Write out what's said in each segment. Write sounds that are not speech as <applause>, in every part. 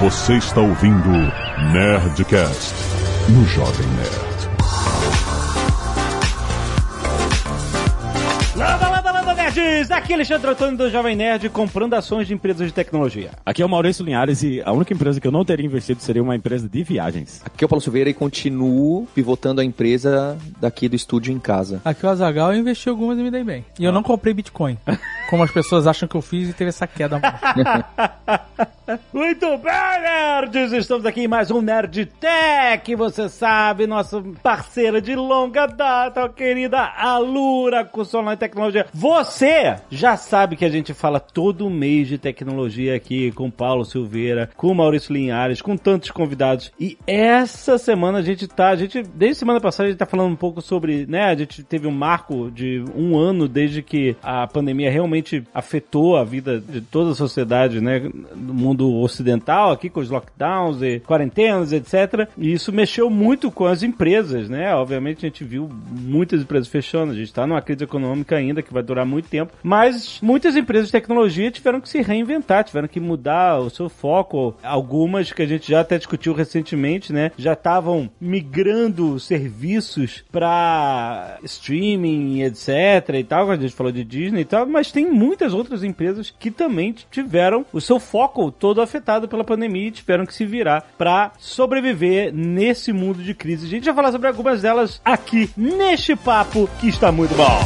Você está ouvindo Nerdcast no Jovem Nerd. Landa, landa, landa, nerds! Aqui é Alexandre Antônio do Jovem Nerd comprando ações de empresas de tecnologia. Aqui é o Maurício Linhares e a única empresa que eu não teria investido seria uma empresa de viagens. Aqui é o Paulo Silveira e continuo pivotando a empresa daqui do estúdio em casa. Aqui o Azagal eu investi algumas e me dei bem. E eu não comprei Bitcoin. <laughs> Como as pessoas acham que eu fiz e teve essa queda. <laughs> Muito bem, nerds! Estamos aqui em mais um Nerd Tech, você sabe, nossa parceira de longa data, querida Alura, de tecnologia. Você já sabe que a gente fala todo mês de tecnologia aqui com Paulo Silveira, com Maurício Linhares, com tantos convidados. E essa semana a gente tá, a gente, desde semana passada a gente tá falando um pouco sobre, né, a gente teve um marco de um ano desde que a pandemia realmente afetou a vida de toda a sociedade, né, no mundo ocidental aqui com os lockdowns e quarentenas, etc. E isso mexeu muito com as empresas, né? Obviamente a gente viu muitas empresas fechando, a gente está numa crise econômica ainda que vai durar muito tempo, mas muitas empresas de tecnologia tiveram que se reinventar, tiveram que mudar o seu foco. Algumas que a gente já até discutiu recentemente, né? Já estavam migrando serviços para streaming, etc. e tal, a gente falou de Disney e tal, mas tem muitas outras empresas que também tiveram o seu foco todo afetado pela pandemia e tiveram que se virar para sobreviver nesse mundo de crise. A gente vai falar sobre algumas delas aqui neste papo que está muito bom.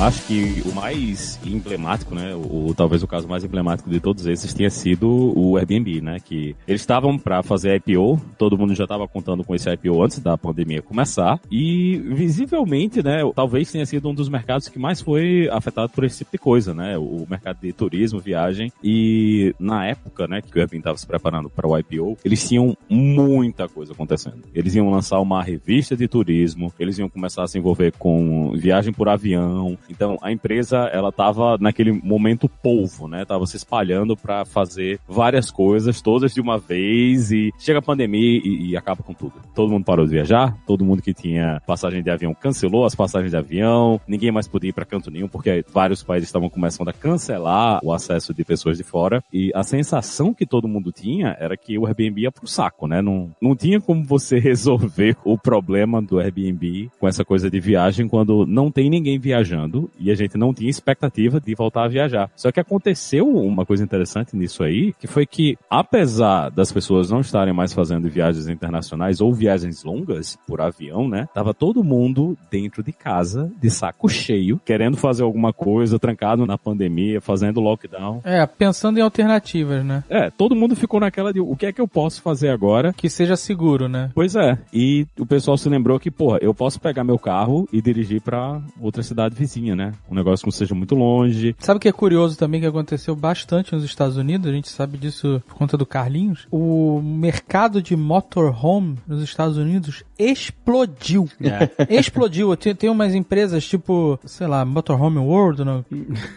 Acho que o mais emblemático, né, o, talvez o caso mais emblemático de todos esses tenha sido o Airbnb, né, que eles estavam para fazer IPO, todo mundo já estava contando com esse IPO antes da pandemia começar, e visivelmente, né, talvez tenha sido um dos mercados que mais foi afetado por esse tipo de coisa, né, o mercado de turismo, viagem, e na época, né, que o Airbnb estava se preparando para o IPO, eles tinham muita coisa acontecendo. Eles iam lançar uma revista de turismo, eles iam começar a se envolver com viagem por avião, então a empresa ela estava naquele momento polvo, né? Tava se espalhando para fazer várias coisas todas de uma vez e chega a pandemia e, e, acaba com tudo. Todo mundo parou de viajar, todo mundo que tinha passagem de avião cancelou as passagens de avião, ninguém mais podia ir para canto nenhum porque vários países estavam começando a cancelar o acesso de pessoas de fora e a sensação que todo mundo tinha era que o Airbnb ia pro saco, né? Não, não tinha como você <laughs> resolver o problema do Airbnb com essa coisa de viagem quando não tem ninguém viajando e a gente não tinha expectativa de voltar a viajar. Só que aconteceu uma coisa interessante nisso aí, que foi que, apesar das pessoas não estarem mais fazendo viagens internacionais ou viagens longas por avião, né? Tava todo mundo dentro de casa, de saco cheio, querendo fazer alguma coisa, trancado na pandemia, fazendo lockdown. É, pensando em alternativas, né? É, todo mundo ficou naquela de o que é que eu posso fazer agora? Que seja seguro, né? Pois é. E o pessoal se lembrou que, porra, eu posso pegar meu carro e dirigir para outra cidade vizinha né? Um negócio que não seja muito longe. Sabe o que é curioso também que aconteceu bastante nos Estados Unidos? A gente sabe disso por conta do Carlinhos. O mercado de motorhome nos Estados Unidos explodiu. É. <laughs> Explodiu. Tem, tem umas empresas tipo, sei lá, Motorhome World, não?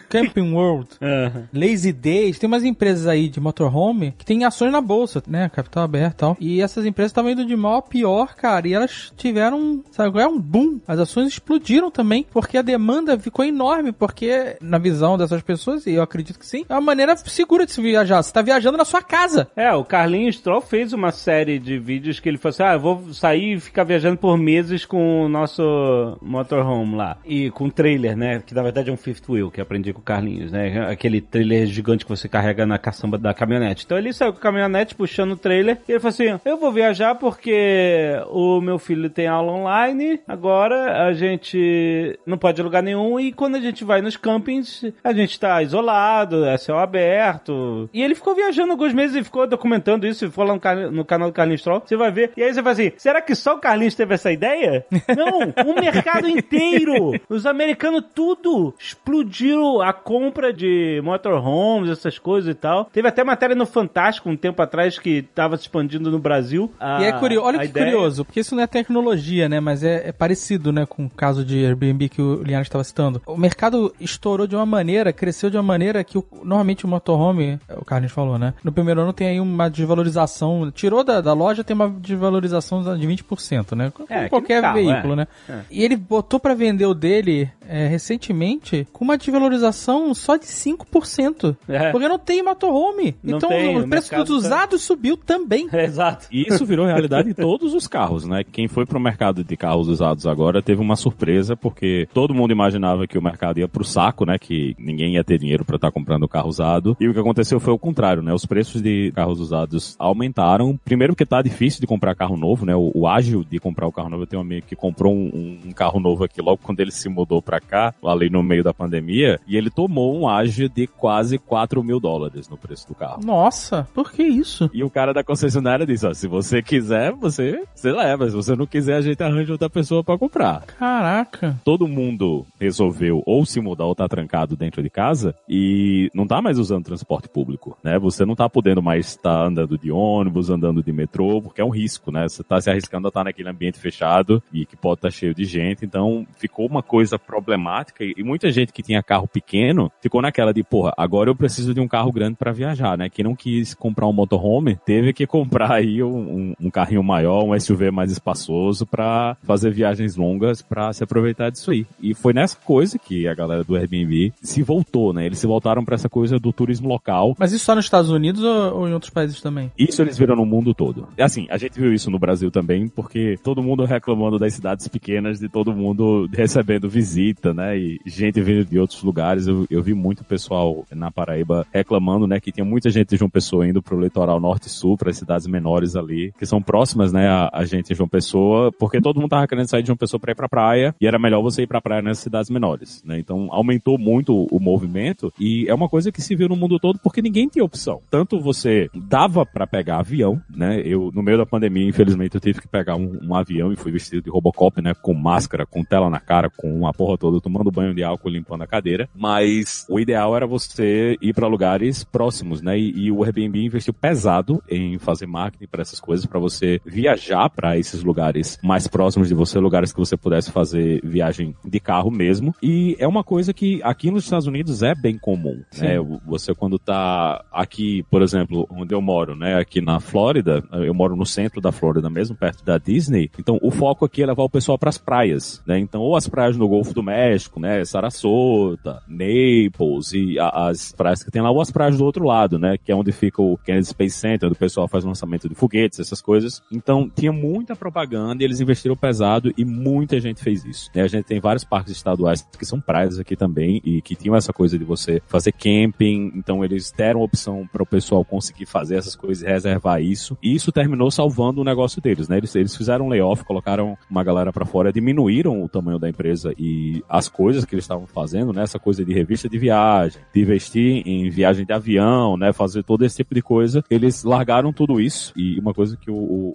Camping World, <laughs> uhum. Lazy Days. Tem umas empresas aí de motorhome que tem ações na bolsa, né? Capital aberto e tal. E essas empresas estavam indo de mal a pior, cara. E elas tiveram, sabe, é um boom. As ações explodiram também porque a demanda ficou enorme, porque na visão dessas pessoas, e eu acredito que sim, é uma maneira segura de se viajar. Você tá viajando na sua casa. É, o Carlinhos Stroll fez uma série de vídeos que ele falou assim, ah, eu vou sair e ficar viajando por meses com o nosso motorhome lá. E com trailer, né? Que na verdade é um fifth wheel, que aprendi com o Carlinhos, né? Aquele trailer gigante que você carrega na caçamba da caminhonete. Então ele saiu com a caminhonete puxando o trailer e ele falou assim, eu vou viajar porque o meu filho tem aula online, agora a gente não pode alugar nenhum e quando a gente vai nos campings, a gente tá isolado, é céu aberto. E ele ficou viajando alguns meses e ficou documentando isso, ficou lá no, no canal do Carlinhos Troll, você vai ver. E aí você vai assim, será que só o Carlinhos teve essa ideia? <laughs> Não, o mercado inteiro, os americanos tudo explodiu a compra de motorhomes, essas coisas e tal. Teve até matéria no Fantástico um tempo atrás que tava se expandindo no Brasil. A, e é curioso, olha que ideia. curioso, porque isso não é tecnologia, né, mas é, é parecido, né, com o caso de Airbnb que o Liana estava citando voltando. O mercado estourou de uma maneira, cresceu de uma maneira que o- normalmente o motorhome, o Carlos falou, né? No primeiro ano tem aí uma desvalorização, tirou da, da loja, tem uma desvalorização de 20%, né? Com É, que qualquer carro, veículo, é. né? E ele botou pra vender o dele é, recentemente com uma desvalorização só de 5%. É. Porque não tem motorhome. Não então tem, o o preço dos tá- usados subiu também. <laughs> Exato. E isso virou realidade em todos os carros, né? Quem foi pro mercado de carros usados agora teve uma surpresa, porque todo mundo imaginava que o mercado ia pro saco, né? Que ninguém ia ter dinheiro pra estar comprando carro usado. E o que aconteceu foi o contrário, né? Os preços de carros usados aumentaram. Primeiro porque tá difícil de comprar carro novo, né? O, o ágil de comprar o carro novo. Eu tenho um amigo que comprou um, um carro novo aqui logo quando ele se mudou pra cá, ali no meio da pandemia, e ele tomou um ágil de quase 4 mil dólares no preço do carro. Nossa, por que isso? E o cara da concessionária disse, ó, se você quiser, você, você leva. Se você não quiser, a gente arranja outra pessoa pra comprar. Caraca. Todo mundo resolveu ou se mudar ou tá trancado dentro de casa e não tá mais usando transporte público, né? Você não tá podendo mais estar andando de ônibus, andando de metrô, porque é um risco, né? Você tá se arriscando a estar naquele ambiente fechado e que pode estar cheio de gente. Então, ficou uma coisa problemática e muita gente que tinha carro pequeno ficou naquela de, porra, agora eu preciso de um carro grande pra viajar, né? Quem não quis comprar um motorhome teve que comprar aí um, um- carrinho maior, um SUV mais espaçoso pra fazer viagens longas pra se aproveitar disso aí. E foi nessa coisa que a galera do Airbnb se voltou, né? Eles se voltaram pra essa coisa do turismo local. Mas isso só nos Estados Unidos ou, ou em outros países também? Isso eles viram no mundo todo. E assim, a gente viu isso no Brasil também, porque todo mundo reclamando das cidades pequenas, de todo mundo <laughs> recebendo visita, né? E gente vindo de outros lugares. Eu, eu vi muito pessoal na Paraíba reclamando, né? Que tinha muita gente de João Pessoa indo pro litoral norte e sul, para cidades menores ali, que são próximas, né? A, a gente em João Pessoa, porque todo mundo tava querendo sair de João Pessoa pra ir pra praia, e era melhor você ir pra praia nessas cidades menores, né? Então aumentou muito o movimento, e é uma coisa que se viu no mundo todo porque ninguém tinha opção. Tanto você dava pra pegar avião, né? Eu, no meio da pandemia, infelizmente, eu tive que pegar um, um avião e fui vestido de Robocop, né? Com máscara, com tela na cara, com uma porra toda, tomando banho de álcool, limpando a cadeira. Mas o ideal era você ir pra lugares próximos, né? E, e o Airbnb investiu pesado em fazer marketing para essas coisas, pra você viajar pra esses lugares mais próximos de você, lugares que você pudesse fazer viagem de carro mesmo. E é uma coisa que aqui nos Estados Unidos é bem comum, né? Você quando tá aqui, por exemplo, onde eu moro, né? Aqui na Flórida, eu moro no centro da Flórida mesmo, perto da Disney. Então o foco aqui é levar o pessoal pras praias, né? Então ou as praias no Golfo do México, né? Sarasota, Naples e a- as praias que tem lá, ou as praias do outro lado, né? Que é onde fica o Kennedy Space Center, onde o pessoal faz lançamento de foguetes, essas coisas. Então tinha muita propaganda e eles investiram pesado e muita gente fez isso. né? A gente tem vários parques estaduais que são praias aqui também e que tinham essa coisa de você fazer camping, então eles deram opção para o pessoal conseguir fazer essas coisas e reservar isso. E isso terminou salvando o negócio deles, né? Eles, eles fizeram um layoff, colocaram uma galera para fora, diminuíram o tamanho da empresa e as coisas que eles estavam fazendo, né? Essa coisa de revista de viagem, de investir em viagem de avião, né? Fazer todo esse tipo de coisa. Eles largaram tudo isso e uma coisa que o, o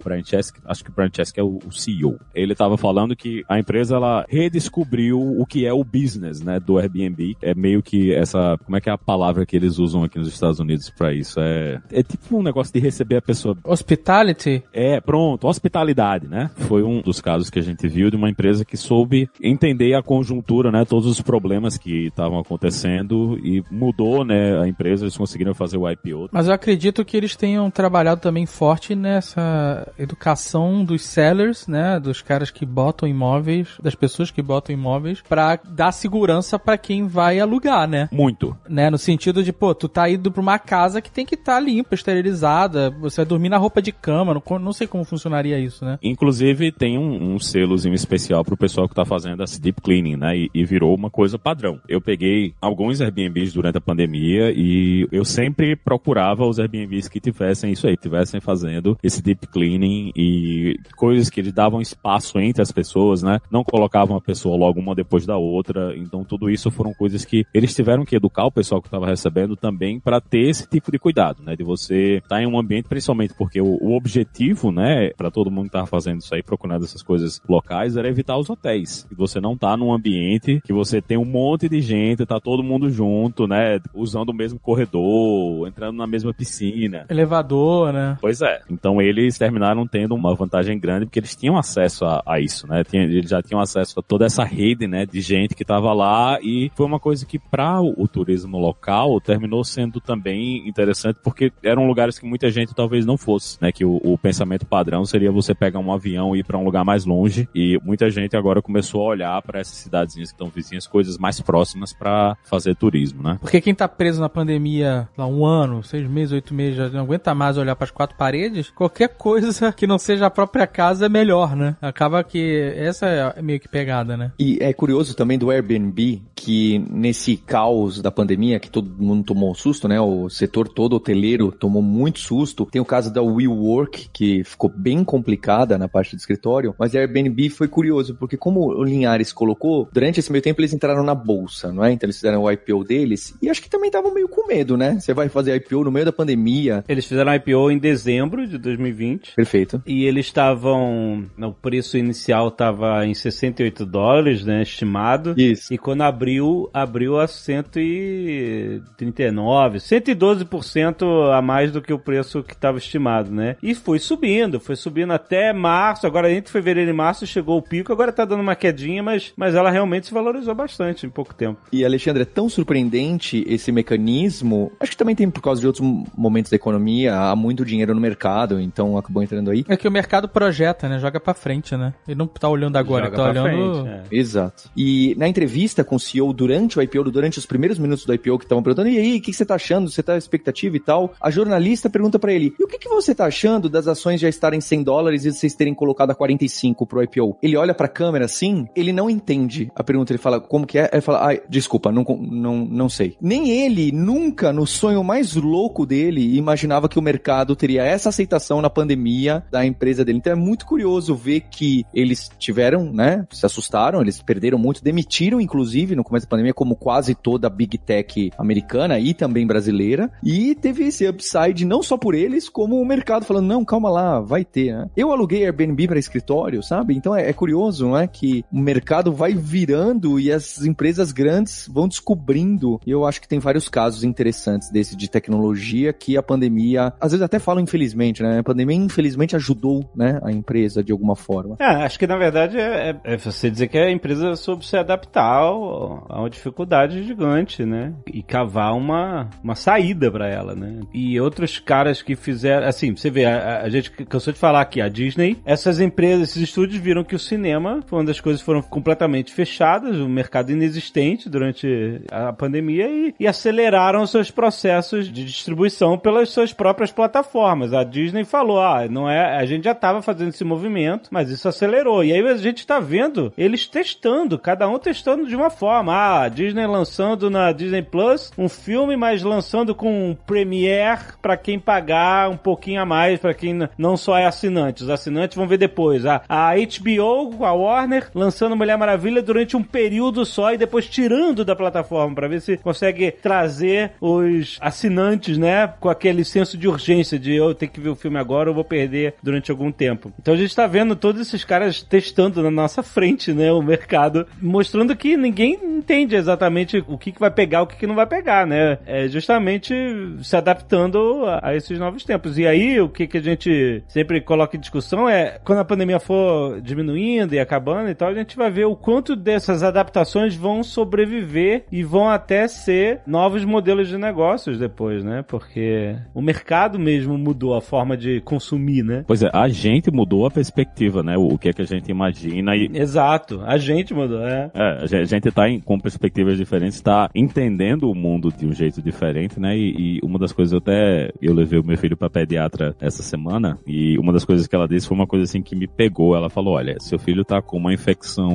acho que o Brian Chesky é o, o CEO, ele estava falando que a empresa ela redescobriu o que é o business, né? Do Airbnb. É meio que essa, como é que é a palavra que eles usam aqui nos Estados Unidos para isso? É, é tipo um negócio de receber a pessoa Hospitality? é, pronto, hospitalidade, né? Foi um dos casos que a gente viu de uma empresa que soube entender a conjuntura, né? Todos os problemas que estavam acontecendo e mudou, né? A empresa, eles conseguiram fazer o IPO. Mas eu acredito que eles tenham trabalhado também forte nessa educação dos sellers, né? Dos caras que botam imóveis, das pessoas que botam imóveis, dar segurança pra quem vai alugar, né? Muito. Né? No sentido de, pô, tu tá indo pra uma casa que tem que estar limpa, esterilizada, você vai dormir na roupa de cama, não, não sei como funcionaria isso, né? Inclusive, tem um, um selozinho especial pro pessoal que tá fazendo esse deep cleaning, né? E, e virou uma coisa padrão. Eu peguei alguns Airbnbs durante a pandemia e eu sempre procurava os Airbnbs que tivessem isso aí, tivessem fazendo esse deep cleaning e coisas que eles davam espaço entre as pessoas, né? Não colocavam a pessoa logo uma depois da outra. Então, tudo isso foram coisas que eles tiveram que educar o pessoal que estava recebendo também para ter esse tipo de cuidado, né? De você estar em um ambiente, principalmente porque o, o objetivo, né, para todo mundo que tava fazendo isso aí, procurando essas coisas locais, era evitar os hotéis. E você não tá num ambiente que você tem um monte de gente, tá todo mundo junto, né, usando o mesmo corredor, entrando na mesma piscina. Elevador, né? Pois é. Então eles terminaram tendo uma vantagem grande porque eles tinham acesso a, a isso, né? Tinha, eles já tinham acesso a toda essa rede, né, de gente que estava lá e foi uma coisa que para o, o, turismo local terminou sendo também interessante porque eram lugares que muita gente talvez não fosse, né? Que o, o pensamento padrão seria você pegar um avião e ir para um lugar mais longe e muita gente agora começou a olhar para essas cidadezinhas que estão vizinhas, coisas mais próximas para fazer turismo, né? Porque quem tá preso na pandemia lá um ano, seis meses, oito meses, já não aguenta mais olhar para as quatro paredes, qualquer coisa que não seja a própria casa é melhor, né? Acaba que essa é meio que pegada, né? E é curioso também do Airbnb que nesse caos da pandemia, que todo mundo tomou um susto, né? O setor todo hoteleiro tomou muito susto. Tem o caso da WeWork, que ficou bem complicada na parte do escritório, mas a Airbnb foi curioso, porque como o Linhares colocou, durante esse meio tempo eles entraram na bolsa, não é? Então eles fizeram o IPO deles, e acho que também estavam meio com medo, né? Você vai fazer IPO no meio da pandemia. Eles fizeram IPO em dezembro de 2020. Perfeito. E eles estavam, o preço inicial estava em 68 dólares, né, estimado. Isso. E quando abriu, abriu a 139, 112% a mais do que o preço que estava estimado, né? E foi subindo, foi subindo até março, agora entre fevereiro e março chegou o pico, agora tá dando uma quedinha, mas, mas ela realmente se valorizou bastante em pouco tempo. E Alexandre, é tão surpreendente esse mecanismo, acho que também tem por causa de outros momentos da economia, há muito dinheiro no mercado, então acabou entrando aí. É que o mercado projeta, né? Joga pra frente, né? Ele não tá olhando agora, Joga ele tá olhando... Frente, é. Exato. E na entrevista com o CEO durante o IPO, durante os primeiros minutos do IPO que estavam perguntando, e aí, o que, você tá achando? Você tá expectativa e tal? A jornalista pergunta para ele, e o que, que você tá achando das ações já estarem 100 dólares e vocês terem colocado a 45 pro IPO? Ele olha pra câmera assim, ele não entende a pergunta, ele fala, como que é? Ele fala, ai, desculpa, não, não, não sei. Nem ele, nunca, no sonho mais louco dele, imaginava que o mercado teria essa aceitação na pandemia da empresa dele. Então é muito curioso ver que eles tiveram, né, se assustaram, eles perderam muito, demitiram, inclusive, no começo da pandemia, como quase toda a Big Tech americana e também brasileira, e teve esse upside não só por eles, como o mercado falando, não, calma lá, vai ter, né? Eu aluguei Airbnb para escritório, sabe? Então é, é curioso, não é? Que o mercado vai virando e as empresas grandes vão descobrindo. E eu acho que tem vários casos interessantes desse de tecnologia que a pandemia, às vezes até falam infelizmente, né? A pandemia infelizmente ajudou, né, a empresa de alguma forma. É, acho que na verdade é, é, é você dizer que a empresa soube se adaptar a uma dificuldade gigante, né? E cavar uma, uma saída para ela, né? E outros caras que fizeram, assim, você vê, a, a gente cansou de falar aqui, a Disney, essas empresas, esses estúdios viram que o cinema foi uma das coisas que foram completamente fechadas, o mercado inexistente durante a pandemia e, e aceleraram seus processos de distribuição pelas suas próprias plataformas. A Disney falou, ah, não é, a gente já estava fazendo esse movimento, mas isso acelerou. E aí a gente está vendo eles testando, cada um testando de uma forma. Ah, a Disney lançando na Disney Plus um filme, mas lançando com Premiere para quem pagar um pouquinho a mais, para quem não só é assinante. Os assinantes vão ver depois. A, a HBO, a Warner, lançando Mulher Maravilha durante um período só e depois tirando da plataforma para ver se consegue trazer os assinantes, né, com aquele senso de urgência de eu ter que ver o filme agora, eu vou perder durante algum tempo. Então a gente tá vendo todos esses caras testando na nossa frente, né, o mercado, mostrando que ninguém entende exatamente o que, que vai pegar, o que, que não vai pegar, né? É justamente se adaptando a, a esses novos tempos. E aí, o que, que a gente sempre coloca em discussão é, quando a pandemia for diminuindo e acabando e tal, a gente vai ver o quanto dessas adaptações vão sobreviver e vão até ser novos modelos de negócios depois, né? Porque o mercado mesmo mudou a forma de consumir, né? Pois é, a gente mudou a perspectiva, né? O que é que a gente imagina e... Exato, a gente mudou, é. É, a gente tá em, com perspectivas diferentes, tá entendendo o mundo de um jeito diferente, né? E, e uma das coisas, eu até, eu levei o meu filho pra pediatra essa semana e uma das coisas que ela disse foi uma coisa assim que me pegou. Ela falou, olha, seu filho tá com uma infecção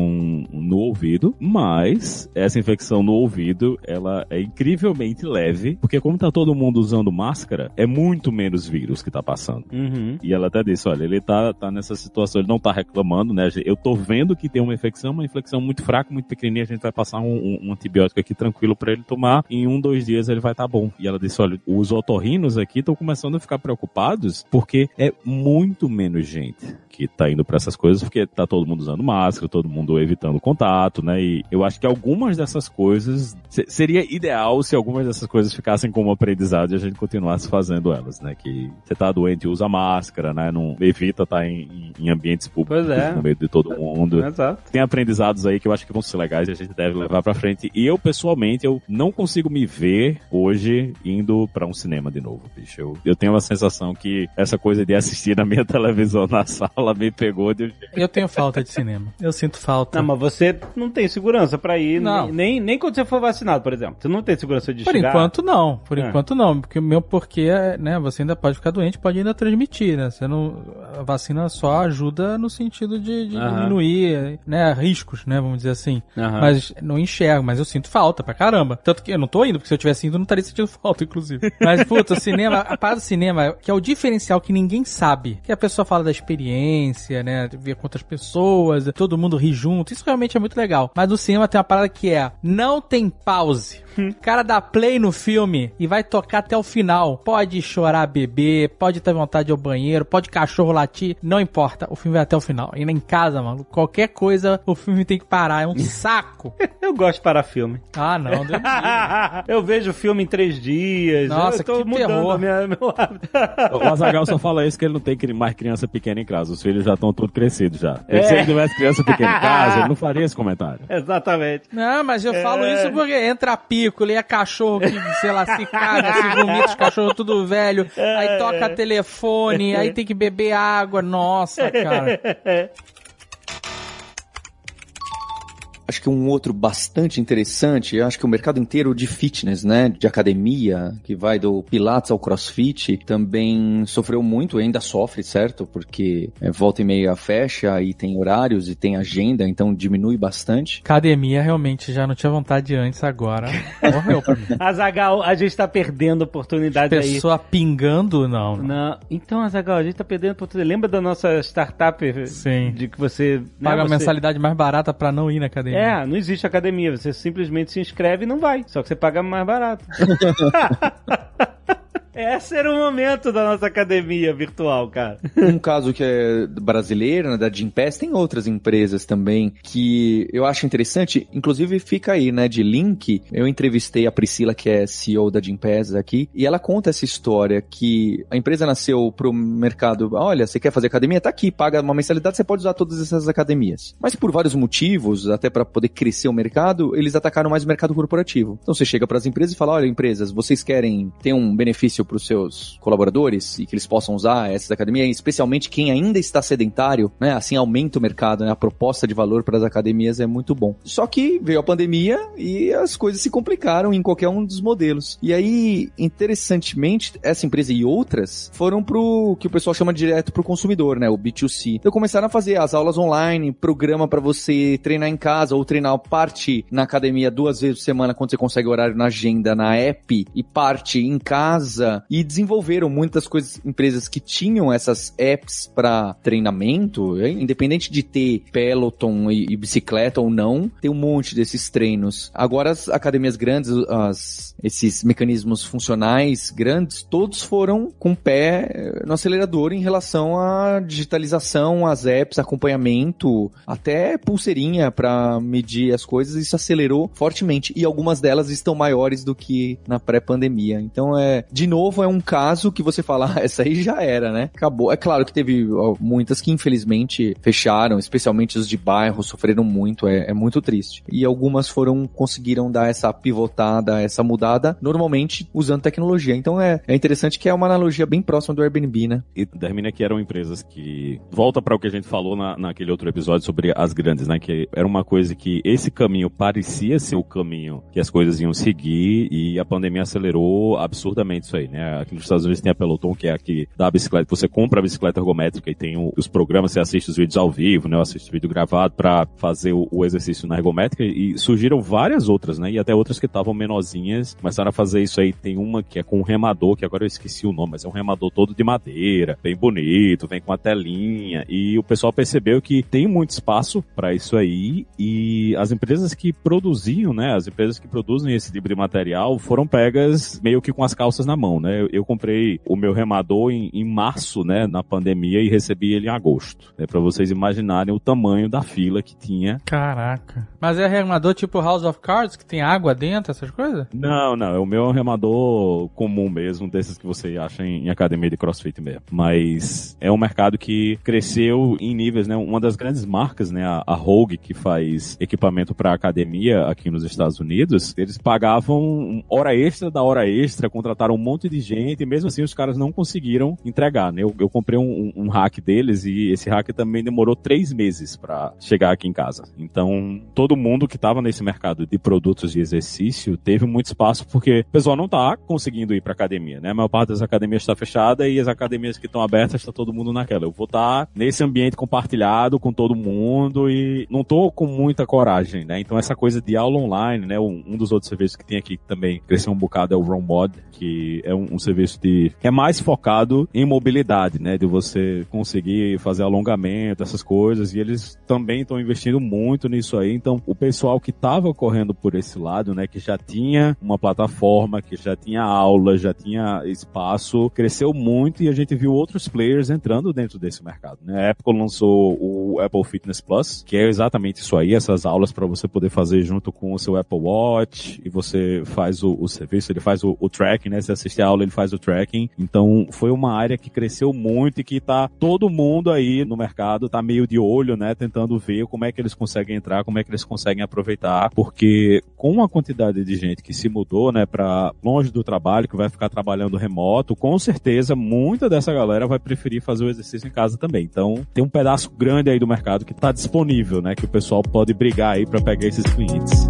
no ouvido, mas essa infecção no ouvido, ela é incrivelmente leve, porque como tá todo mundo usando máscara, é muito menos vírus que tá passando. Uhum. E ela até disse, olha, ele tá, tá nessa situação, ele não tá reclamando, né? Eu tô vendo que tem uma infecção, uma infecção muito fraca, muito pequenininha, a gente vai passar um, um, um antibiótico aqui tranquilo para ele tomar, em um, dois dias ele vai estar tá bom. E ela disse, olha, os otorrinos aqui estão começando a ficar preocupados porque é muito menos gente que tá indo para essas coisas, porque tá todo mundo usando máscara, todo mundo evitando contato, né? E eu acho que algumas dessas coisas seria ideal se algumas dessas coisas ficassem como aprendizado e a gente continuasse fazendo elas, né? Que você tá doente, usa máscara, né? Não evita estar em, em ambientes públicos, é. no meio de todo mundo. Exato. Tem aprendizados aí que eu acho que vão ser legais e a gente deve levar pra frente. E eu, pessoalmente, eu não consigo me ver hoje indo pra um cinema de novo, bicho. Eu, eu tenho uma sensação que essa coisa de assistir na minha <laughs> televisão na sala me pegou de. Eu tenho falta de cinema. Eu sinto falta. Não, mas você não tem segurança pra ir, Não. nem, nem, nem quando você for vacinado, por exemplo. Você não tem segurança de Por chegar. enquanto não, por É. enquanto não, porque o meu porquê é, né, você ainda pode ficar doente, pode ainda transmitir, né, você não, a vacina só ajuda no sentido de, de diminuir, né, riscos, né, vamos dizer assim, Aham. mas não enxergo, mas eu sinto falta pra caramba, tanto que eu não tô indo, porque se eu tivesse indo eu não estaria sentindo falta, inclusive. <laughs> Mas, puta, o cinema, a parada do cinema, que é o diferencial que ninguém sabe, que a pessoa fala da experiência, né, de ver com outras pessoas, todo mundo ri junto, isso realmente é muito legal, mas o cinema tem uma parada que é, não tem pause. O cara dá play no filme e vai tocar até o final. Pode chorar, beber, pode ter vontade de ir ao banheiro, pode cachorro latir, não importa. O filme vai até o final. E em casa, mano, qualquer coisa, o filme tem que parar. É um saco. <laughs> Eu gosto de parar filme. Ah, não, <laughs> eu vejo filme em três dias. Nossa, eu tô que mudando terror. minha, meu hábito. O Azagal só fala isso que ele não tem mais criança pequena em casa. Os filhos já estão todos crescidos já. É. Se ele tivesse criança pequena em casa, ele não faria esse comentário. Exatamente. Não, mas eu falo É. isso porque entra pico, é cachorro que, sei lá, se caga, se vomita, os cachorros tudo velho, É. aí toca telefone, aí tem que beber água. Nossa, cara. <laughs> Acho que um outro bastante interessante, eu acho que o mercado inteiro de fitness, né, de academia, que vai do Pilates ao CrossFit, também sofreu muito, ainda sofre, certo? Porque é, volta e meia fecha e tem horários e tem agenda, então diminui bastante. Academia realmente já não tinha vontade antes, agora <laughs> morreu pra mim. Azagal, a gente tá perdendo oportunidade aí. Pessoa pingando, não. não. Não. Então, Azagal, a gente tá perdendo oportunidade. Lembra da nossa startup? Sim. De que você... né, Paga a você- mensalidade mais barata pra não ir na academia. É, não existe academia. Você simplesmente se inscreve e não vai. Só que você paga mais barato. <laughs> Esse era o momento da nossa academia virtual, cara. <laughs> Um caso que é brasileiro, né, da Gympass, tem outras empresas também que eu acho interessante, inclusive fica aí, né, de link. Eu entrevistei a Priscila, que é CEO da Gympass aqui, e ela conta essa história que a empresa nasceu pro mercado, olha, você quer fazer academia? Tá aqui, paga uma mensalidade, você pode usar todas essas academias. Mas por vários motivos, até para poder crescer o mercado, eles atacaram mais o mercado corporativo. Então você chega para as empresas e fala, olha, empresas, vocês querem ter um benefício para os seus colaboradores e que eles possam usar essas academias, especialmente quem ainda está sedentário, né? Assim aumenta o mercado, né? A proposta de valor para as academias é muito bom. Só que veio a pandemia e as coisas se complicaram em qualquer um dos modelos. E aí, interessantemente, essa empresa e outras foram pro que o pessoal chama direto pro consumidor, né? O B2C. Então começaram a fazer as aulas online, programa para você treinar em casa ou treinar parte na academia duas vezes por semana quando você consegue horário na agenda, na app e parte em casa e desenvolveram muitas coisas, empresas que tinham essas apps para treinamento, hein? independente de ter Peloton e, e bicicleta ou não, tem um monte desses treinos. Agora as academias grandes, as, esses mecanismos funcionais grandes, todos foram com o pé eh, no acelerador em relação à digitalização, às apps, acompanhamento, até pulseirinha para medir as coisas, isso acelerou fortemente e algumas delas estão maiores do que na pré-pandemia. Então é, de novo é um caso que você fala, ah, essa aí já era, né? Acabou. É claro que teve muitas que infelizmente fecharam, especialmente os de bairro sofreram muito, é, é muito triste. E algumas foram conseguiram dar essa pivotada, essa mudada, normalmente usando tecnologia. Então é, é interessante que é uma analogia bem próxima do Airbnb, né? E termina que eram empresas que. Volta para o que a gente falou na, naquele outro episódio sobre as grandes, né? Que era uma coisa que esse caminho parecia ser o caminho que as coisas iam seguir e a pandemia acelerou absurdamente isso aí, né? Aqui nos Estados Unidos tem a Peloton, que é aqui da bicicleta. Você compra a bicicleta ergométrica e tem o- os programas, você assiste os vídeos ao vivo, né? Eu assisto vídeo gravado para fazer o, o exercício na ergométrica e surgiram várias outras, né? E até outras que estavam menorzinhas começaram a fazer isso aí. Tem uma que é com um remador, que agora eu esqueci o nome, mas é um remador todo de madeira, bem bonito, vem com a telinha. E o pessoal percebeu que tem muito espaço para isso aí e as empresas que produziam, né? As empresas que produzem esse tipo de material foram pegas meio que com as calças na mão, né? Eu, eu comprei o meu remador em, em, março, né, na pandemia e recebi ele em agosto. É para vocês imaginarem o tamanho da fila que tinha. Caraca. Mas é remador tipo House of Cards que tem água dentro, essas coisas? Não, não, o meu é um remador comum mesmo, desses que você acha em, em academia de CrossFit mesmo. Mas é um mercado que cresceu em níveis, né? Uma das grandes marcas, né, a, a Rogue que faz equipamento para academia aqui nos Estados Unidos, eles pagavam hora extra da hora extra, contrataram um monte de gente e mesmo assim os caras não conseguiram entregar, né? Eu, eu comprei um, um, hack deles e esse hack também demorou três meses para chegar aqui em casa. Então, todo mundo que estava nesse mercado de produtos de exercício teve muito espaço porque o pessoal não tá conseguindo ir para academia, né? A maior parte das academias está fechada e as academias que estão abertas está todo mundo naquela. Eu vou estar tá nesse ambiente compartilhado com todo mundo e não tô com muita coragem, né? Então essa coisa de aula online, né? Um, um dos outros serviços que tem aqui que também cresceu um bocado é o RoamMod, que é um, um, serviço de é mais focado em mobilidade, né? De você conseguir fazer alongamento, essas coisas. E eles também estão investindo muito nisso aí. Então o pessoal que estava correndo por esse lado, né? Que já tinha uma plataforma, que já tinha aula, já tinha espaço, cresceu muito e a gente viu outros players entrando dentro desse mercado. Né? A Apple lançou o Apple Fitness Plus, que é exatamente isso aí, essas aulas para você poder fazer junto com o seu Apple Watch e você faz o, o serviço, ele faz o, o, tracking, né? Você assiste a aula, ele faz o tracking. Então foi uma área que cresceu muito e que tá todo mundo aí no mercado tá meio de olho, né? Tentando ver como é que eles conseguem entrar, como é que eles conseguem aproveitar, porque com a quantidade de gente que se mudou, né, para longe do trabalho, que vai ficar trabalhando remoto, com certeza muita dessa galera vai preferir fazer o exercício em casa também. Então, tem um pedaço grande aí do mercado que está disponível, né, que o pessoal pode brigar aí para pegar esses clientes.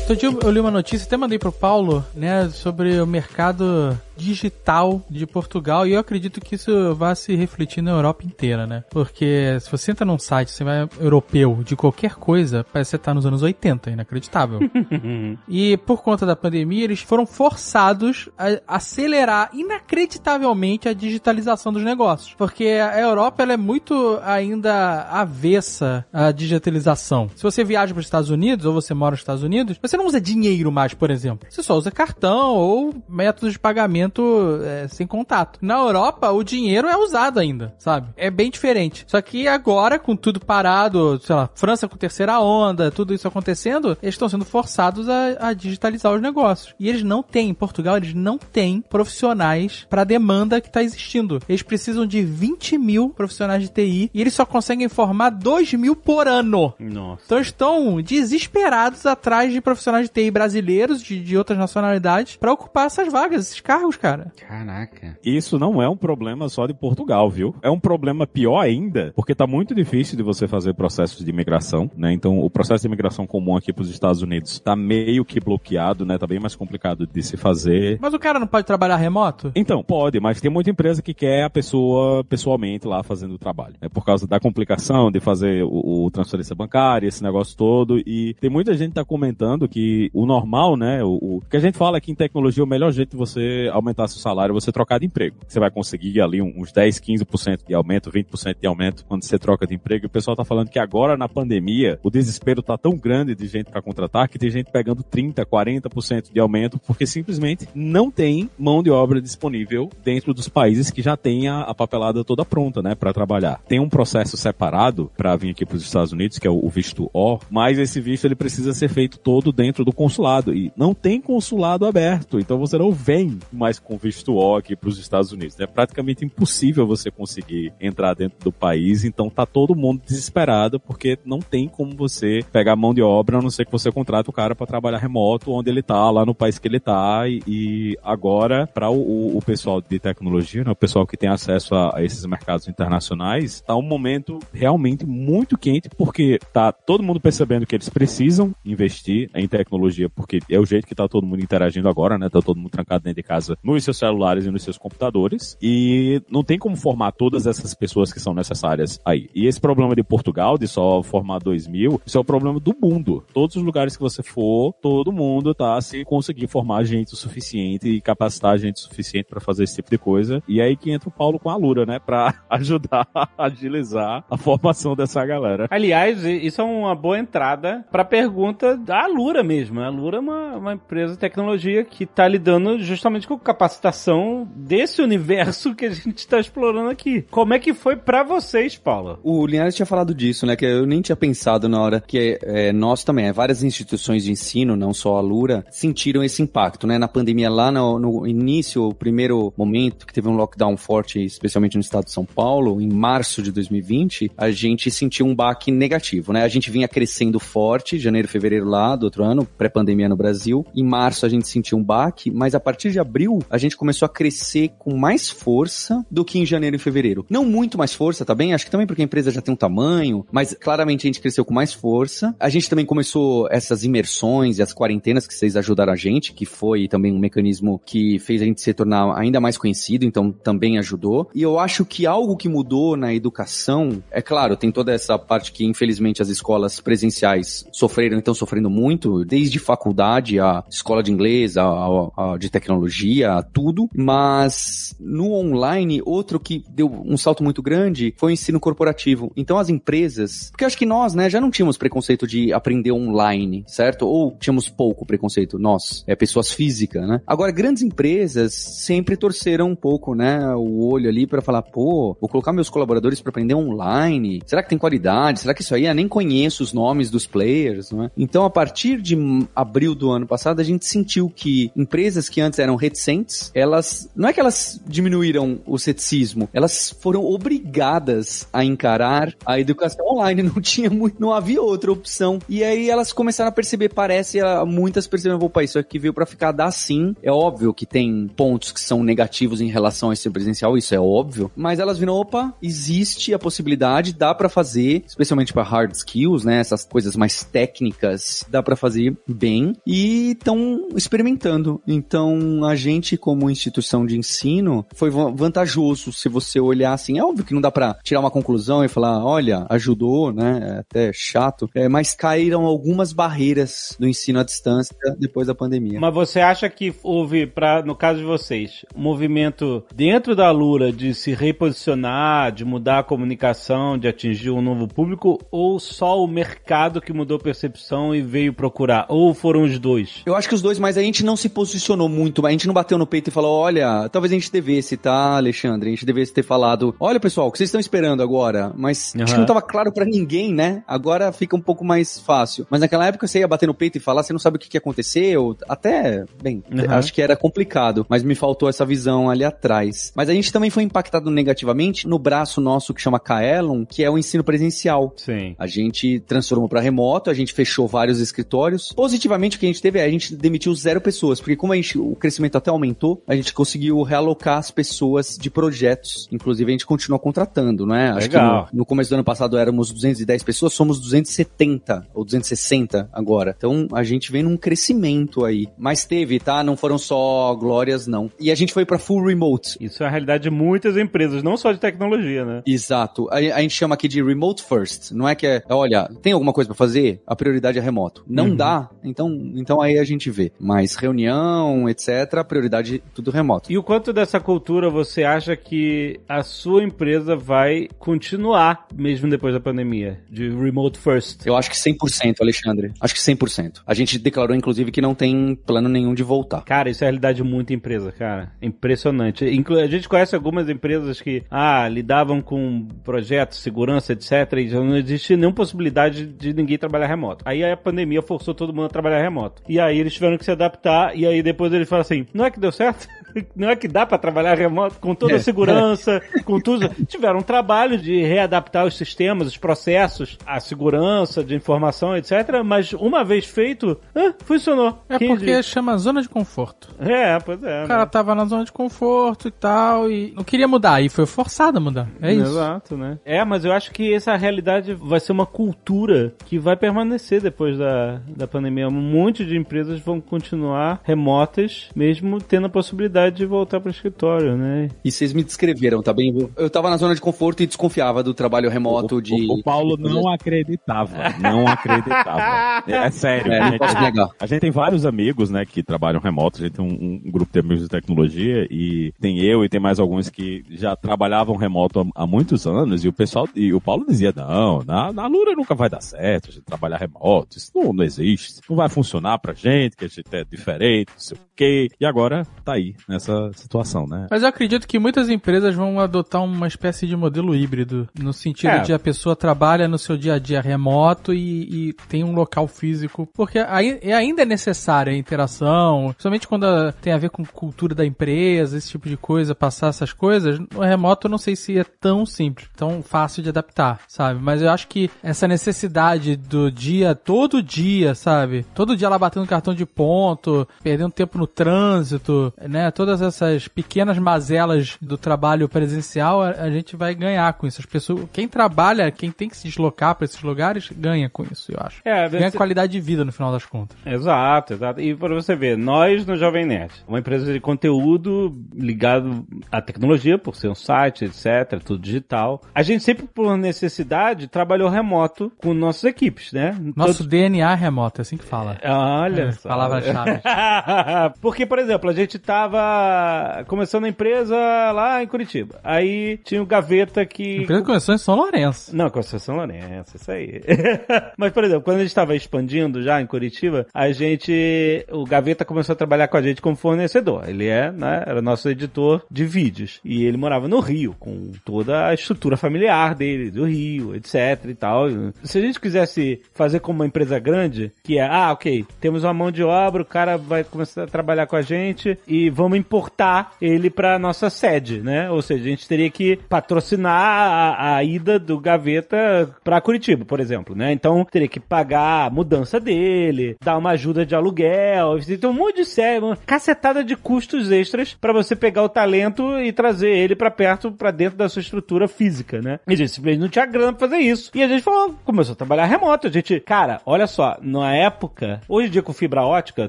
Outro dia eu li uma notícia, até mandei pro Paulo, né, sobre o mercado digital de Portugal e eu acredito que isso vai se refletir na Europa inteira, né? Porque se você entra num site, você vai europeu de qualquer coisa, parece que você tá nos anos 80, inacreditável. <laughs> e por conta da pandemia, eles foram forçados a acelerar inacreditavelmente a digitalização dos negócios. Porque a Europa ela é muito ainda avessa à digitalização. Se você viaja para os Estados Unidos ou você mora nos Estados Unidos, você não usa dinheiro mais, por exemplo. Você só usa cartão ou métodos de pagamento pagamento é, sem contato. Na Europa, o dinheiro é usado ainda, sabe? É bem diferente. Só que agora, com tudo parado, sei lá, França com terceira onda, tudo isso acontecendo, eles estão sendo forçados a, a digitalizar os negócios. E eles não têm, em Portugal, eles não têm profissionais para a demanda que está existindo. Eles precisam de 20 mil profissionais de TI e eles só conseguem formar 2 mil por ano. Nossa. Então estão desesperados atrás de profissionais de TI brasileiros, de, de outras nacionalidades, para ocupar essas vagas, esses cargos, cara. Caraca. Isso não é um problema só de Portugal, viu? É um problema pior ainda, porque tá muito difícil de você fazer processos de imigração, né? Então, o processo de imigração comum aqui para os Estados Unidos tá meio que bloqueado, né? Tá bem mais complicado de se fazer. Mas o cara não pode trabalhar remoto? Então, pode, mas tem muita empresa que quer a pessoa pessoalmente lá fazendo o trabalho. É por causa da complicação de fazer o, o transferência bancária, esse negócio todo. E tem muita gente que tá comentando que o normal, né? O, o que a gente fala aqui em tecnologia, o melhor jeito de você aumentar aumentar seu salário, você trocar de emprego. Você vai conseguir ali uns 10, 15% de aumento, 20% de aumento quando você troca de emprego. E o pessoal tá falando que agora na pandemia o desespero tá tão grande de gente para contratar que tem gente pegando 30, 40% de aumento porque simplesmente não tem mão de obra disponível dentro dos países que já tem a, a papelada toda pronta, né, para trabalhar. Tem um processo separado para vir aqui para os Estados Unidos, que é o, o visto O, mas esse visto ele precisa ser feito todo dentro do consulado e não tem consulado aberto, então você não vem mais com visto O aqui para os Estados Unidos. É praticamente impossível você conseguir entrar dentro do país, então tá todo mundo desesperado porque não tem como você pegar mão de obra, a não ser que você contrate o cara para trabalhar remoto onde ele tá, lá no país que ele tá. E, e agora, para o, o, pessoal de tecnologia, né, o pessoal que tem acesso a, a esses mercados internacionais, tá um momento realmente muito quente porque tá todo mundo percebendo que eles precisam investir em tecnologia porque é o jeito que tá todo mundo interagindo agora, né? Tá todo mundo trancado dentro de casa nos seus celulares e nos seus computadores e não tem como formar todas essas pessoas que são necessárias aí. E esse problema de Portugal, de só formar 2 mil, isso é o problema do mundo. Todos os lugares que você for, todo mundo tá se conseguir formar gente o suficiente e capacitar gente o suficiente para fazer esse tipo de coisa. E aí que entra o Paulo com a Lura, né? Pra <laughs> ajudar a agilizar a formação dessa galera. Aliás, isso é uma boa entrada pra pergunta da Alura mesmo. A Alura é uma, uma empresa de tecnologia que tá lidando justamente com capacitação desse universo que a gente está explorando aqui. Como é que foi pra vocês, Paulo? O Linhares tinha falado disso, né? Que eu nem tinha pensado na hora que é, nós também, é, várias instituições de ensino, não só a Lura, sentiram esse impacto, né? Na pandemia, lá no, no início, o primeiro momento que teve um lockdown forte, especialmente no estado de São Paulo, em março de 2020, a gente sentiu um baque negativo, né? A gente vinha crescendo forte, janeiro, fevereiro lá do outro ano, pré-pandemia no Brasil. Em março a gente sentiu um baque, mas a partir de abril a gente começou a crescer com mais força do que em janeiro e fevereiro. Não muito mais força, tá bem? Acho que também porque a empresa já tem um tamanho, mas claramente a gente cresceu com mais força. A gente também começou essas imersões e as quarentenas que vocês ajudaram a gente, que foi também um mecanismo que fez a gente se tornar ainda mais conhecido, então também ajudou. E eu acho que algo que mudou na educação, é claro, tem toda essa parte que infelizmente as escolas presenciais sofreram, então sofrendo muito, desde faculdade, a escola de inglês, a, a, a de tecnologia, tudo, mas no online, outro que deu um salto muito grande foi o ensino corporativo. Então as empresas, porque eu acho que nós, né, já não tínhamos preconceito de aprender online, certo? Ou tínhamos pouco preconceito, nós, é pessoas físicas, né? Agora, grandes empresas sempre torceram um pouco, né, o olho ali para falar, pô, vou colocar meus colaboradores para aprender online. Será que tem qualidade? Será que isso aí? Eu nem conheço os nomes dos players, não é? Então, a partir de abril do ano passado, a gente sentiu que empresas que antes eram reticentes, elas não é que elas diminuíram o ceticismo, elas foram obrigadas a encarar a educação online, <laughs> não tinha muito, não havia outra opção. E aí elas começaram a perceber, parece, muitas perceberam, opa, isso aqui veio para ficar dar sim. É óbvio que tem pontos que são negativos em relação a esse presencial, isso é óbvio, mas elas viram, opa, existe a possibilidade, dá para fazer, especialmente para hard skills, né, essas coisas mais técnicas, dá para fazer bem e estão experimentando. Então, a gente como instituição de ensino foi vantajoso se você olhar assim, é óbvio que não dá para tirar uma conclusão e falar, olha, ajudou, né, é até chato, é, mas caíram algumas barreiras do ensino à distância depois da pandemia. Mas você acha que houve, pra, no caso de vocês, um movimento dentro da Lura de se reposicionar, de mudar a comunicação, de atingir um novo público, ou só o mercado que mudou a percepção e veio procurar? Ou foram os dois? Eu acho que os dois, mas a gente não se posicionou muito, a gente não bateu no peito e falou, olha, talvez a gente devesse, tá, Alexandre? A gente devesse ter falado, olha pessoal, o que vocês estão esperando agora? Mas uhum. acho que não estava claro para ninguém, né? Agora fica um pouco mais fácil. Mas naquela época você ia bater no peito e falar, você não sabe o que, que aconteceu, até, bem, uhum. acho que era complicado, mas me faltou essa visão ali atrás. Mas a gente também foi impactado negativamente no braço nosso que chama Kaelon, que é o ensino presencial. Sim. A gente transformou para remoto, a gente fechou vários escritórios. Positivamente o que a gente teve é a gente demitiu zero pessoas, porque como a gente, o crescimento até aumentou, a gente conseguiu realocar as pessoas de projetos. Inclusive a gente continua contratando, não é? Acho Legal. que no, no começo do ano passado éramos 210 pessoas, somos 270 ou 260 agora. Então a gente vem num crescimento aí. Mas teve, tá? Não foram só glórias, não. E a gente foi para full remote. Isso é a realidade de muitas empresas, não só de tecnologia, né? Exato. A, a gente chama aqui de remote first. Não é que é, olha, tem alguma coisa para fazer? A prioridade é remoto. Não uhum. dá? Então, então aí a gente vê. Mas reunião, etc., a prioridade tudo remoto. E o quanto dessa cultura você acha que a sua empresa vai continuar mesmo depois da pandemia? De remote first? Eu acho que 100%, Alexandre. Acho que 100%. A gente declarou, inclusive, que não tem plano nenhum de voltar. Cara, isso é a realidade de muita empresa, cara. Impressionante. A gente conhece algumas empresas que, ah, lidavam com projetos, segurança, etc. E já não existe nenhuma possibilidade de ninguém trabalhar remoto. Aí a pandemia forçou todo mundo a trabalhar remoto. E aí eles tiveram que se adaptar. E aí depois eles falaram assim: não é que deu certo? <laughs> não é que dá para trabalhar remoto com toda a é. segurança, <laughs> com tudo. Tiveram um trabalho de readaptar os sistemas, os processos, a segurança de informação, etc. Mas uma vez feito, ah, funcionou. É porque dias. chama zona de conforto. É, pois é. O cara né? tava na zona de conforto e tal, e não queria mudar, e foi forçado a mudar. É isso. Exato, né? É, mas eu acho que essa realidade vai ser uma cultura que vai permanecer depois da, da pandemia. Um monte de empresas vão continuar remotas, mesmo tendo a possibilidade de voltar pro escritório, né? E vocês me descreveram, tá bem? Eu tava na zona de conforto e desconfiava do trabalho remoto o, de. O, o Paulo não acreditava. Não acreditava. <laughs> É, é sério. É, a, não gente, posso negar. a gente tem vários amigos, né, que trabalham remoto. A gente tem um, um grupo de amigos de tecnologia e tem eu e tem mais alguns que já trabalhavam remoto há, há muitos anos. E o pessoal, e o Paulo dizia: não, na, na Lura nunca vai dar certo a gente trabalhar remoto. Isso não, não existe. Isso não vai funcionar pra gente, que a gente é diferente, não sei o E agora tá aí, nessa situação, né? Mas eu acredito que muitas empresas vão adotar uma espécie de modelo híbrido, no sentido É. de a pessoa trabalha no seu dia a dia remoto e, e tem um local físico, porque aí, é ainda é necessária a interação, principalmente quando a- tem a ver com cultura da empresa, esse tipo de coisa, passar essas coisas, no remoto eu não sei se é tão simples, tão fácil de adaptar, sabe? Mas eu acho que essa necessidade do dia, todo dia, sabe? Todo dia lá batendo cartão de ponto, perdendo tempo no trânsito, né? Todas essas pequenas mazelas do trabalho presencial, a, a gente vai ganhar com isso. As pessoas, quem trabalha, quem tem que se deslocar para esses lugares, ganha com isso, eu acho. É, Ganha você- qualidade de vida no final das contas. Exato, exato. E para você ver, nós no Jovem Nerd, uma empresa de conteúdo ligado à tecnologia, por ser um site, etc., tudo digital. A gente sempre, por necessidade, trabalhou remoto com nossas equipes, né? Nosso DNA remoto, é assim que fala. Olha É, palavra-chave. <laughs> Porque, por exemplo, a gente tava começando a empresa lá em Curitiba. Aí tinha o Gaveta que... A empresa começou em São Lourenço. Não, Conceição Lourenço, isso aí. <laughs> Mas, por exemplo, quando a gente estava expandindo já em Curitiba, a gente. O Gaveta começou a trabalhar com a gente como fornecedor. Ele é, né? Era nosso editor de vídeos. E ele morava no Rio, com toda a estrutura familiar dele, do Rio, etc e tal. Se a gente quisesse fazer como uma empresa grande, que é, ah, ok, temos uma mão de obra, o cara vai começar a trabalhar com a gente e vamos importar ele para nossa sede, né? Ou seja, a gente teria que patrocinar a, a ida do Gaveta para Curitiba, por exemplo, né? Então teria que pagar a mudança dele, dar uma ajuda de aluguel, tem um monte de série, uma cacetada de custos extras para você pegar o talento e trazer ele para perto, para dentro da sua estrutura física, né? E a gente simplesmente não tinha grana pra fazer isso. E a gente falou, começou a trabalhar remoto. A gente, cara, olha só, na época, hoje em dia com fibra ótica,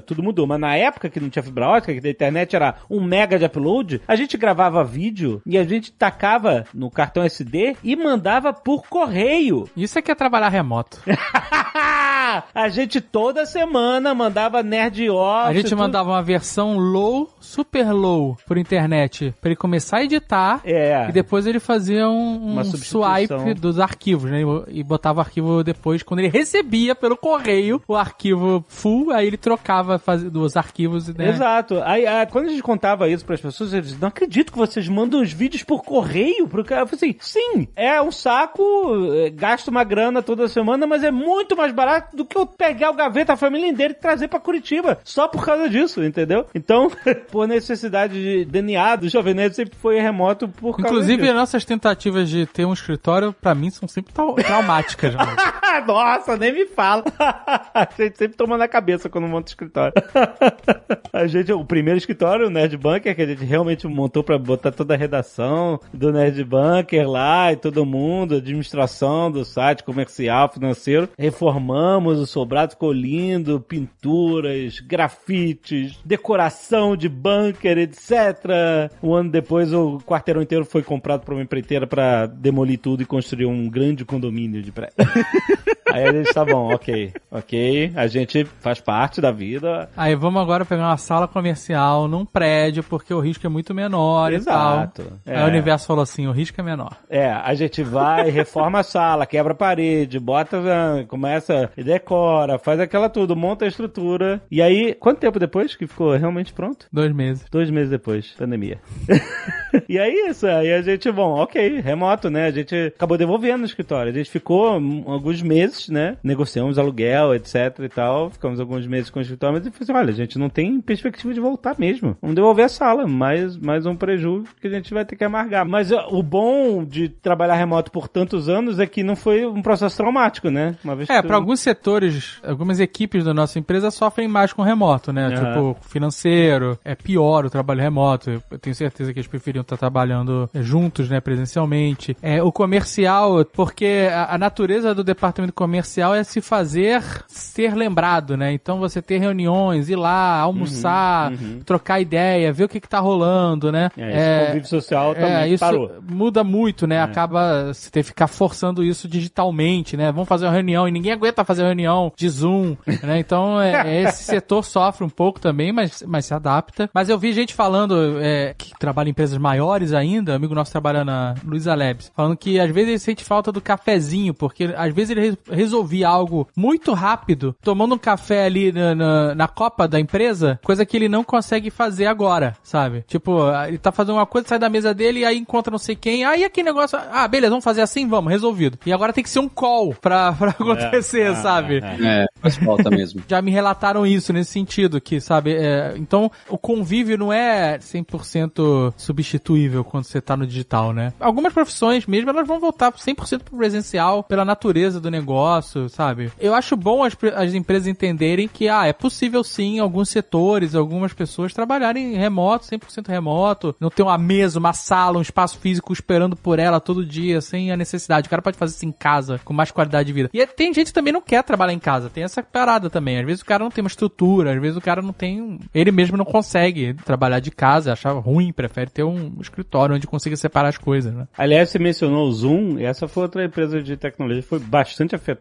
tudo mudou, mas na época que não tinha fibra ótica, que a internet era um mega de upload, a gente gravava vídeo e a gente tacava no cartão SD e mandava por correio. <laughs> Isso é que é trabalhar remoto. a gente toda semana mandava Nerd Office. A gente mandava uma versão low, super low, por internet, pra ele começar a editar. É. E depois ele fazia um, um swipe dos arquivos, né? E botava o arquivo depois, quando ele recebia pelo correio o arquivo full, aí ele trocava faz, dos arquivos, né? Exato. Aí, aí, quando a gente contava isso pras pessoas, eles não acredito que vocês mandam os vídeos por correio pro cara. Eu falei assim, sim, é um saco, é, gasta uma grana toda semana, mas é muito mais barato do que eu pegar o gaveta, a família inteira e trazer pra Curitiba. Só por causa disso, entendeu? Então, <laughs> por necessidade de DNA do Jovem Nerd sempre foi remoto por causa Inclusive, disso. nossas tentativas de ter um escritório, pra mim, são sempre trau- traumáticas. <laughs> Nossa, nem me fala. <laughs> a gente sempre toma na cabeça quando monta o escritório. A gente, o primeiro escritório, o Nerd Bunker, que a gente realmente montou pra botar toda a redação do Nerd Bunker lá e todo mundo, administração do site comercial, financeiro. Reformamos, o sobrado ficou lindo, pinturas, grafites, decoração de bunker, etc. Um ano depois, o quarteirão inteiro foi comprado por uma empreiteira pra demolir tudo e construir um grande condomínio de prédio. <laughs> Aí a gente tá bom, ok, ok, a gente faz parte da vida. Aí vamos agora pegar uma sala comercial num prédio, porque o risco é muito menor Exato. e tal. É. Aí o universo falou assim, o risco é menor. É, a gente vai, <laughs> reforma a sala, quebra a parede, bota, ah, começa, e decora, faz aquela tudo, monta a estrutura. E aí, quanto tempo depois que ficou realmente pronto? Dois meses. Dois meses depois, pandemia. <laughs> e aí isso, aí a gente, bom, ok, remoto, né? A gente acabou devolvendo no escritório. A gente ficou alguns meses, né? Negociamos aluguel, etc e tal. Ficamos alguns meses com o escritório, mas eu falei assim, olha, a gente não tem perspectiva de voltar mesmo. Vamos devolver a sala, mais, mais um prejuízo que a gente vai ter que amargar. Mas ó, o bom de trabalhar remoto por tantos anos é que não foi um processo traumático, né? Uma vez É, que para alguns setores, algumas equipes da nossa empresa sofrem mais com remoto, né? Aham. Tipo, financeiro, é pior o trabalho remoto. Eu tenho certeza que eles preferiam estar trabalhando juntos, né, presencialmente. É, o comercial, porque a, a natureza do departamento comercial é se fazer ser lembrado, né? Então você ter reuniões, ir lá, almoçar, trocar ideia, ver o que, que tá rolando, né? É, esse convívio social também é, isso parou. muda muito, né? Acaba você ter que ficar forçando isso digitalmente, né? Vamos fazer uma reunião e ninguém aguenta fazer reunião de Zoom, <laughs> né? Então é, esse setor sofre um pouco também, mas, mas se adapta. Mas eu vi gente falando é, que trabalha em empresas maiores ainda, amigo nosso trabalha na Luiza Labs, falando que às vezes ele sente falta do cafezinho, porque às vezes ele resolvia algo muito rápido, tomando um café ali na, na, na copa da empresa, coisa que ele não consegue fazer agora, sabe? Tipo, ele tá fazendo uma coisa, sai da mesa dele e aí encontra não sei quem, aí aquele negócio, ah, beleza, vamos fazer assim? Vamos, resolvido. E agora tem que ser um call pra, <laughs> pra acontecer, é, sabe? é, É, faz falta mesmo. <laughs> já me relataram isso nesse sentido, que, sabe, é, então o convívio não é 100% substituível quando você tá no digital, né? Algumas profissões mesmo, elas vão voltar 100% pro presencial pela natureza do negócio, sabe? Eu acho bom as, as empresas entenderem que, ah, é possível sim, alguns setores, algumas pessoas trabalharem remoto, 100% remoto, não ter uma mesa, uma sala, um espaço físico esperando por ela todo dia, sem a necessidade. O cara pode fazer isso em casa, com mais qualidade de vida. E tem gente que também não quer trabalhar em casa, tem essa parada também. Às vezes o cara não tem uma estrutura, às vezes o cara não tem. Ele mesmo não consegue trabalhar de casa, achava ruim, prefere ter um escritório onde consiga separar as coisas, né? Aliás, você mencionou o Zoom, essa foi outra empresa de tecnologia que foi bastante afetada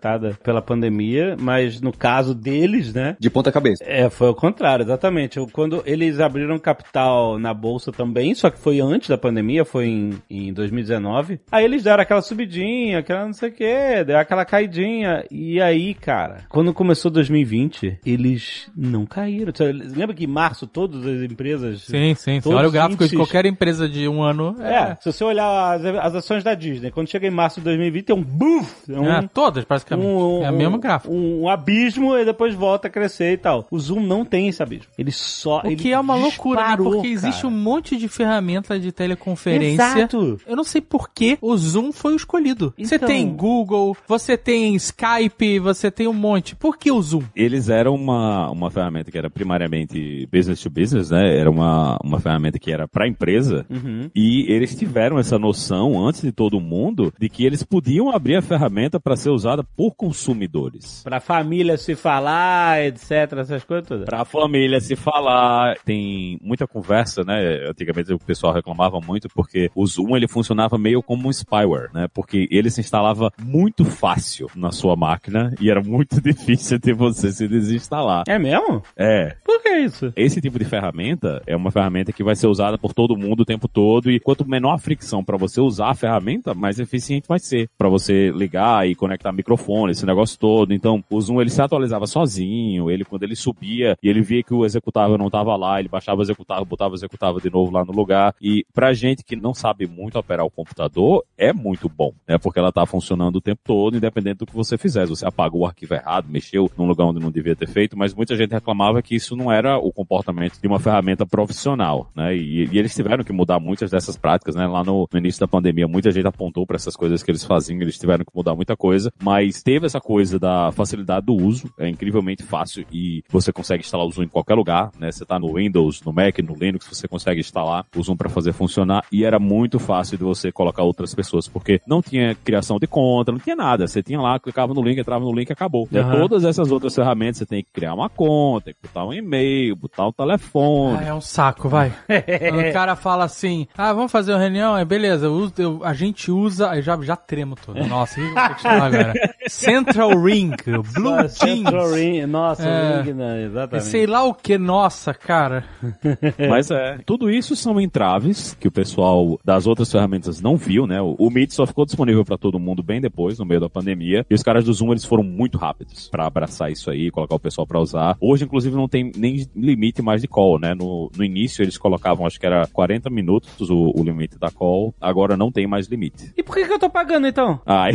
pela pandemia, mas no caso deles, né? De ponta cabeça. É, foi o contrário, exatamente. Quando eles abriram capital na bolsa também, só que foi antes da pandemia, foi em, em 2019. Aí eles deram aquela subidinha, aquela não sei o que, deu aquela caidinha. E aí, cara, quando começou 2020, eles não caíram. Você Lembra que em março todas as empresas. Sim, sim. Você olha o gráfico de qualquer empresa de um ano. É, se você olhar as, as ações da Disney, quando chega em março de 2020, tem um boof! É um, É, todas, praticamente. um, é o mesmo gráfico. Um, um abismo e depois volta a crescer e tal. O Zoom não tem esse abismo. Ele só. O ele que é uma loucura, né? Porque existe cara. um monte de ferramenta de teleconferência. Exato. Eu não sei por que o Zoom foi o escolhido. Você Então- tem Google, você tem Skype, você tem um monte. Por que o Zoom? Eles eram uma, uma ferramenta que era primariamente business to business, né? Era uma, uma ferramenta que era para empresa. Uhum. E eles tiveram essa noção, antes de todo mundo, de que eles podiam abrir a ferramenta para ser usada por consumidores. Pra família se falar, etc, essas coisas todas. Pra família se falar, tem muita conversa, né? Antigamente o pessoal reclamava muito porque o Zoom ele funcionava meio como um spyware, né? Porque ele se instalava muito fácil na sua máquina e era muito <laughs> difícil de você se desinstalar. É mesmo? É, Por que isso? esse tipo de ferramenta é uma ferramenta que vai ser usada por todo mundo o tempo todo e quanto menor a fricção para você usar a ferramenta, mais eficiente vai ser para você ligar e conectar microfone, esse negócio todo. Então, o Zoom ele se atualizava sozinho, ele quando ele subia e ele via que o executável não estava lá, ele baixava o executável, botava o executável de novo lá no lugar. E pra gente que não sabe muito operar o computador, é muito bom, né? Porque ela tá funcionando o tempo todo, independente do que você fizer. Se você apagou o arquivo errado, mexeu num lugar onde não devia ter feito, mas muita gente reclamava que isso não era o comportamento de uma ferramenta profissional, né? E, e eles tiveram que mudar muitas dessas práticas, né? Lá no, no início da pandemia, muita gente apontou para essas coisas que eles faziam, eles tiveram que mudar muita coisa, mas teve essa coisa da facilidade do uso, é incrivelmente fácil e você consegue instalar o Zoom em qualquer lugar, né? Você tá no Windows, no Mac, no Linux, você consegue instalar o Zoom para fazer funcionar e era muito fácil de você colocar outras pessoas, porque não tinha criação de conta, não tinha nada. Você tinha lá, clicava no link, entrava no link e acabou. Aham. Todas essas outras ferramentas, você tem que criar uma conta, tem que botar um e-mail, botar um telefone. Ah, é um saco, vai. <laughs> Quando o cara fala assim, ah, vamos fazer uma reunião, é beleza, eu uso- eu- a gente usa, aí já, já tremo todo. Nossa, o que eu vou agora? Central Ring, Blue Ah, Central Jeans, Ring, nossa, É. Ring, né? e exatamente. sei lá o que, nossa, cara. <laughs> Mas é, tudo isso são entraves que o pessoal das outras ferramentas não viu, né? O, o Meet só ficou disponível para todo mundo bem depois, no meio da pandemia. E os caras do Zoom, eles foram muito rápidos para abraçar isso aí, colocar o pessoal para usar. Hoje, inclusive, não tem nem limite mais de call, né? No, no início, eles colocavam, acho que era 40 minutos o, o limite da call. Agora não tem mais limite. E por que, que eu tô pagando então? Ai,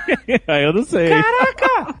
<laughs> aí eu não sei.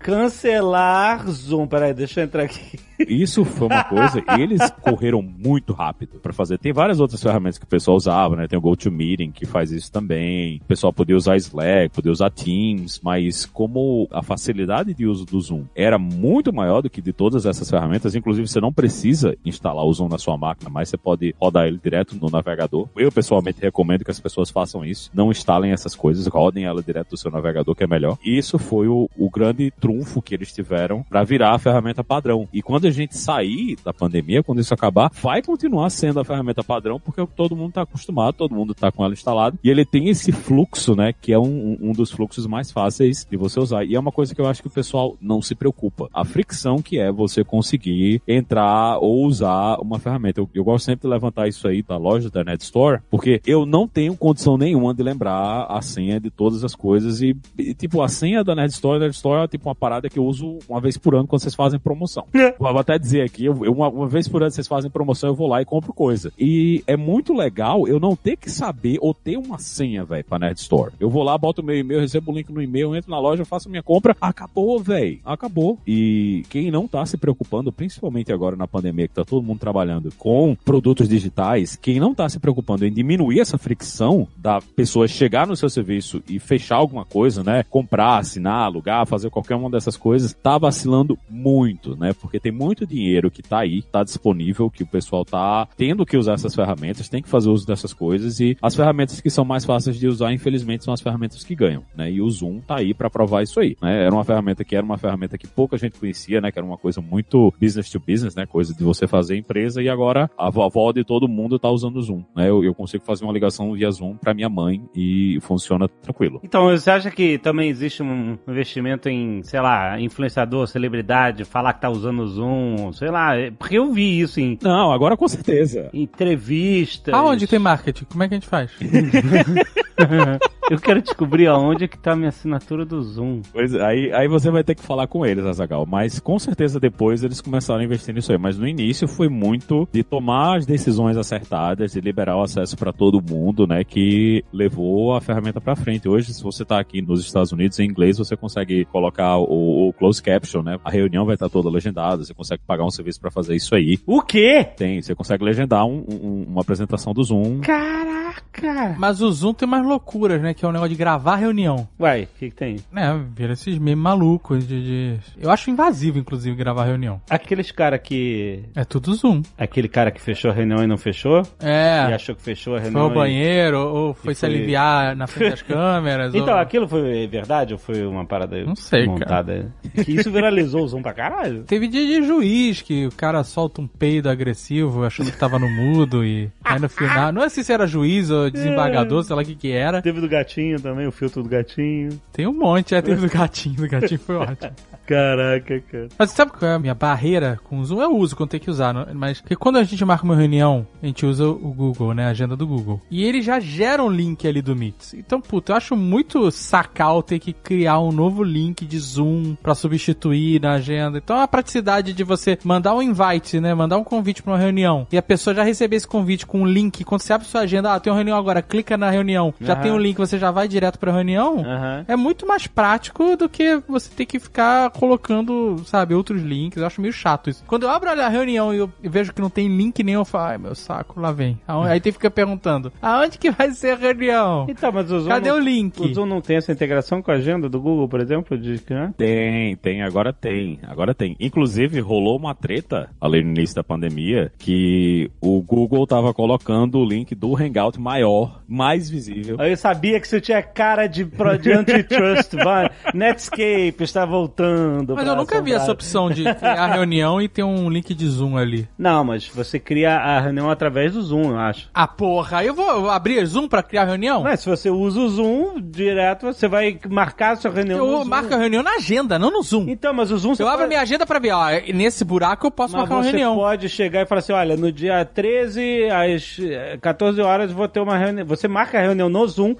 Cancelar Zoom. Peraí, deixa eu entrar aqui. Isso foi uma coisa, e <laughs> eles correram muito rápido para fazer. Tem várias outras ferramentas que o pessoal usava, né? Tem o GoToMeeting que faz isso também. O pessoal podia usar Slack, podia usar Teams, mas como a facilidade de uso do Zoom era muito maior do que de todas essas ferramentas, inclusive você não precisa instalar o Zoom na sua máquina, mas você pode rodar ele direto no navegador. Eu pessoalmente recomendo que as pessoas façam isso, não instalem essas coisas, rodem ela direto do seu navegador, que é melhor. E isso foi o, o grande trunfo que eles tiveram para virar a ferramenta padrão. E quando a gente sair da pandemia, quando isso acabar, vai continuar sendo a ferramenta padrão, porque todo mundo está acostumado, todo mundo está com ela instalada, e ele tem esse fluxo, né, que é um, um dos fluxos mais fáceis de você usar. E é uma coisa que eu acho que o pessoal não se preocupa. A fricção que é você conseguir entrar ou usar uma ferramenta. Eu, eu gosto sempre de levantar isso aí da loja da Net Store, porque eu não tenho condição nenhuma de lembrar a senha de todas as coisas e, e tipo, a senha da Net Store, Store é tipo uma parada que eu uso uma vez por ano quando vocês fazem promoção. É. Vou até dizer aqui, eu, uma, uma vez por ano vocês fazem promoção, eu vou lá e compro coisa. E é muito legal eu não ter que saber ou ter uma senha, velho, pra Nerd Store. Eu vou lá, boto meu e-mail, recebo o link no e-mail, entro na loja, faço minha compra, acabou, velho. Acabou. E quem não tá se preocupando, principalmente agora na pandemia, que tá todo mundo trabalhando com produtos digitais, quem não tá se preocupando em diminuir essa fricção da pessoa chegar no seu serviço e fechar alguma coisa, né? Comprar, assinar, alugar, fazer qualquer uma dessas coisas, tá vacilando muito, né? Porque tem muito dinheiro que tá aí, tá disponível, que o pessoal tá tendo que usar essas ferramentas, tem que fazer uso dessas coisas e as ferramentas que são mais fáceis de usar, infelizmente, são as ferramentas que ganham, né? E o Zoom tá aí para provar isso aí, né? Era uma ferramenta que era uma ferramenta que pouca gente conhecia, né? Que era uma coisa muito business to business, né? Coisa de você fazer empresa e agora a vovó de todo mundo tá usando o Zoom, né? Eu, eu consigo fazer uma ligação via Zoom para minha mãe e funciona tranquilo. Então, você acha que também existe um investimento em, sei lá, influenciador, celebridade, falar que tá usando o Zoom, sei lá, porque eu vi isso em... Não, agora com certeza. Entrevistas... Aonde tem marketing? Como é que a gente faz? <laughs> Eu quero descobrir aonde é que tá a minha assinatura do Zoom. Pois aí, aí você vai ter que falar com eles, Azagal. Mas com certeza depois eles começaram a investir nisso aí. Mas no início foi muito de tomar as decisões acertadas, de liberar o acesso para todo mundo, né? Que levou a ferramenta para frente. Hoje, se você tá aqui nos Estados Unidos em inglês, você consegue colocar o, o close caption, né? A reunião vai estar toda legendada. Você consegue pagar um serviço para fazer isso aí. O quê? Tem. Você consegue legendar um, um, uma apresentação do Zoom. Caraca! Mas o Zoom tem mais loucuras, né? Que é o negócio de gravar reunião. Uai, o que, que tem? É, vira esses memes malucos de, de- Eu acho invasivo, inclusive, gravar reunião. Aqueles cara que... É tudo Zoom. Aquele cara que fechou a reunião e não fechou? E É. achou que fechou a Foi reunião ao e- banheiro, ou foi e se foi- aliviar na frente das <laughs> câmeras. Então, ou... aquilo foi verdade ou foi uma parada Não sei, montada? Que isso viralizou o Zoom pra caralho. Teve dia de juiz que o cara solta um peido agressivo achando que tava no mudo e aí no final. Não sei se era juiz ou <laughs> desembargador, sei lá o que que era. Teve do gatinho também, o filtro do gatinho. Tem um monte, é, teve do gatinho, do gatinho foi ótimo. <laughs> Caraca, cara. Mas sabe qual é a minha barreira com o Zoom? Eu uso quando tem que usar, mas porque quando a gente marca uma reunião, a gente usa o Google, né? A agenda do Google. E ele já gera um link ali do Meet. Então, puta, eu acho muito sacal ter que criar um novo link de Zoom pra substituir na agenda. Então, a praticidade de você mandar um invite, né? Mandar um convite pra uma reunião e a pessoa já receber esse convite com um link. Quando você abre sua agenda, ah, tem uma reunião agora, clica na reunião. Já Aham. tem um link, você já vai direto pra reunião. Aham. É muito mais prático do que você ter que ficar colocando, sabe, outros links. Eu acho meio chato isso. Quando eu abro a reunião e eu vejo que não tem link nenhum, eu falo, ai meu saco, lá vem. Aonde- Aí tem que ficar perguntando, aonde que vai ser a reunião? Então, mas o Zoom. Cadê não, o link? O Zoom não tem essa integração com a agenda do Google, por exemplo? De, né? Tem, tem, agora tem, agora tem. Inclusive, rolou uma treta ali no início da pandemia que o Google tava colocando o link do Hangout maior, mais visível. Eu sabia que você tinha cara de, pro- de antitrust. vai. <laughs> Netscape está voltando. Mas eu nunca vi essa assombrar. opção de criar <laughs> reunião e ter um link de Zoom ali. Não, mas você cria a reunião através do Zoom, eu acho. Ah, porra, eu vou abrir Zoom pra criar a reunião? Mas se você usa o Zoom direto, você vai marcar a sua reunião no eu marco a reunião na agenda, não no Zoom. Então, mas o Zoom você Eu abro pode... minha agenda pra ver, ó, nesse buraco eu posso Mas marcar uma você reunião. pode chegar e falar assim, olha, no dia 13, às eh, 14 horas, vou ter uma reunião. Você marca a reunião no Zoom,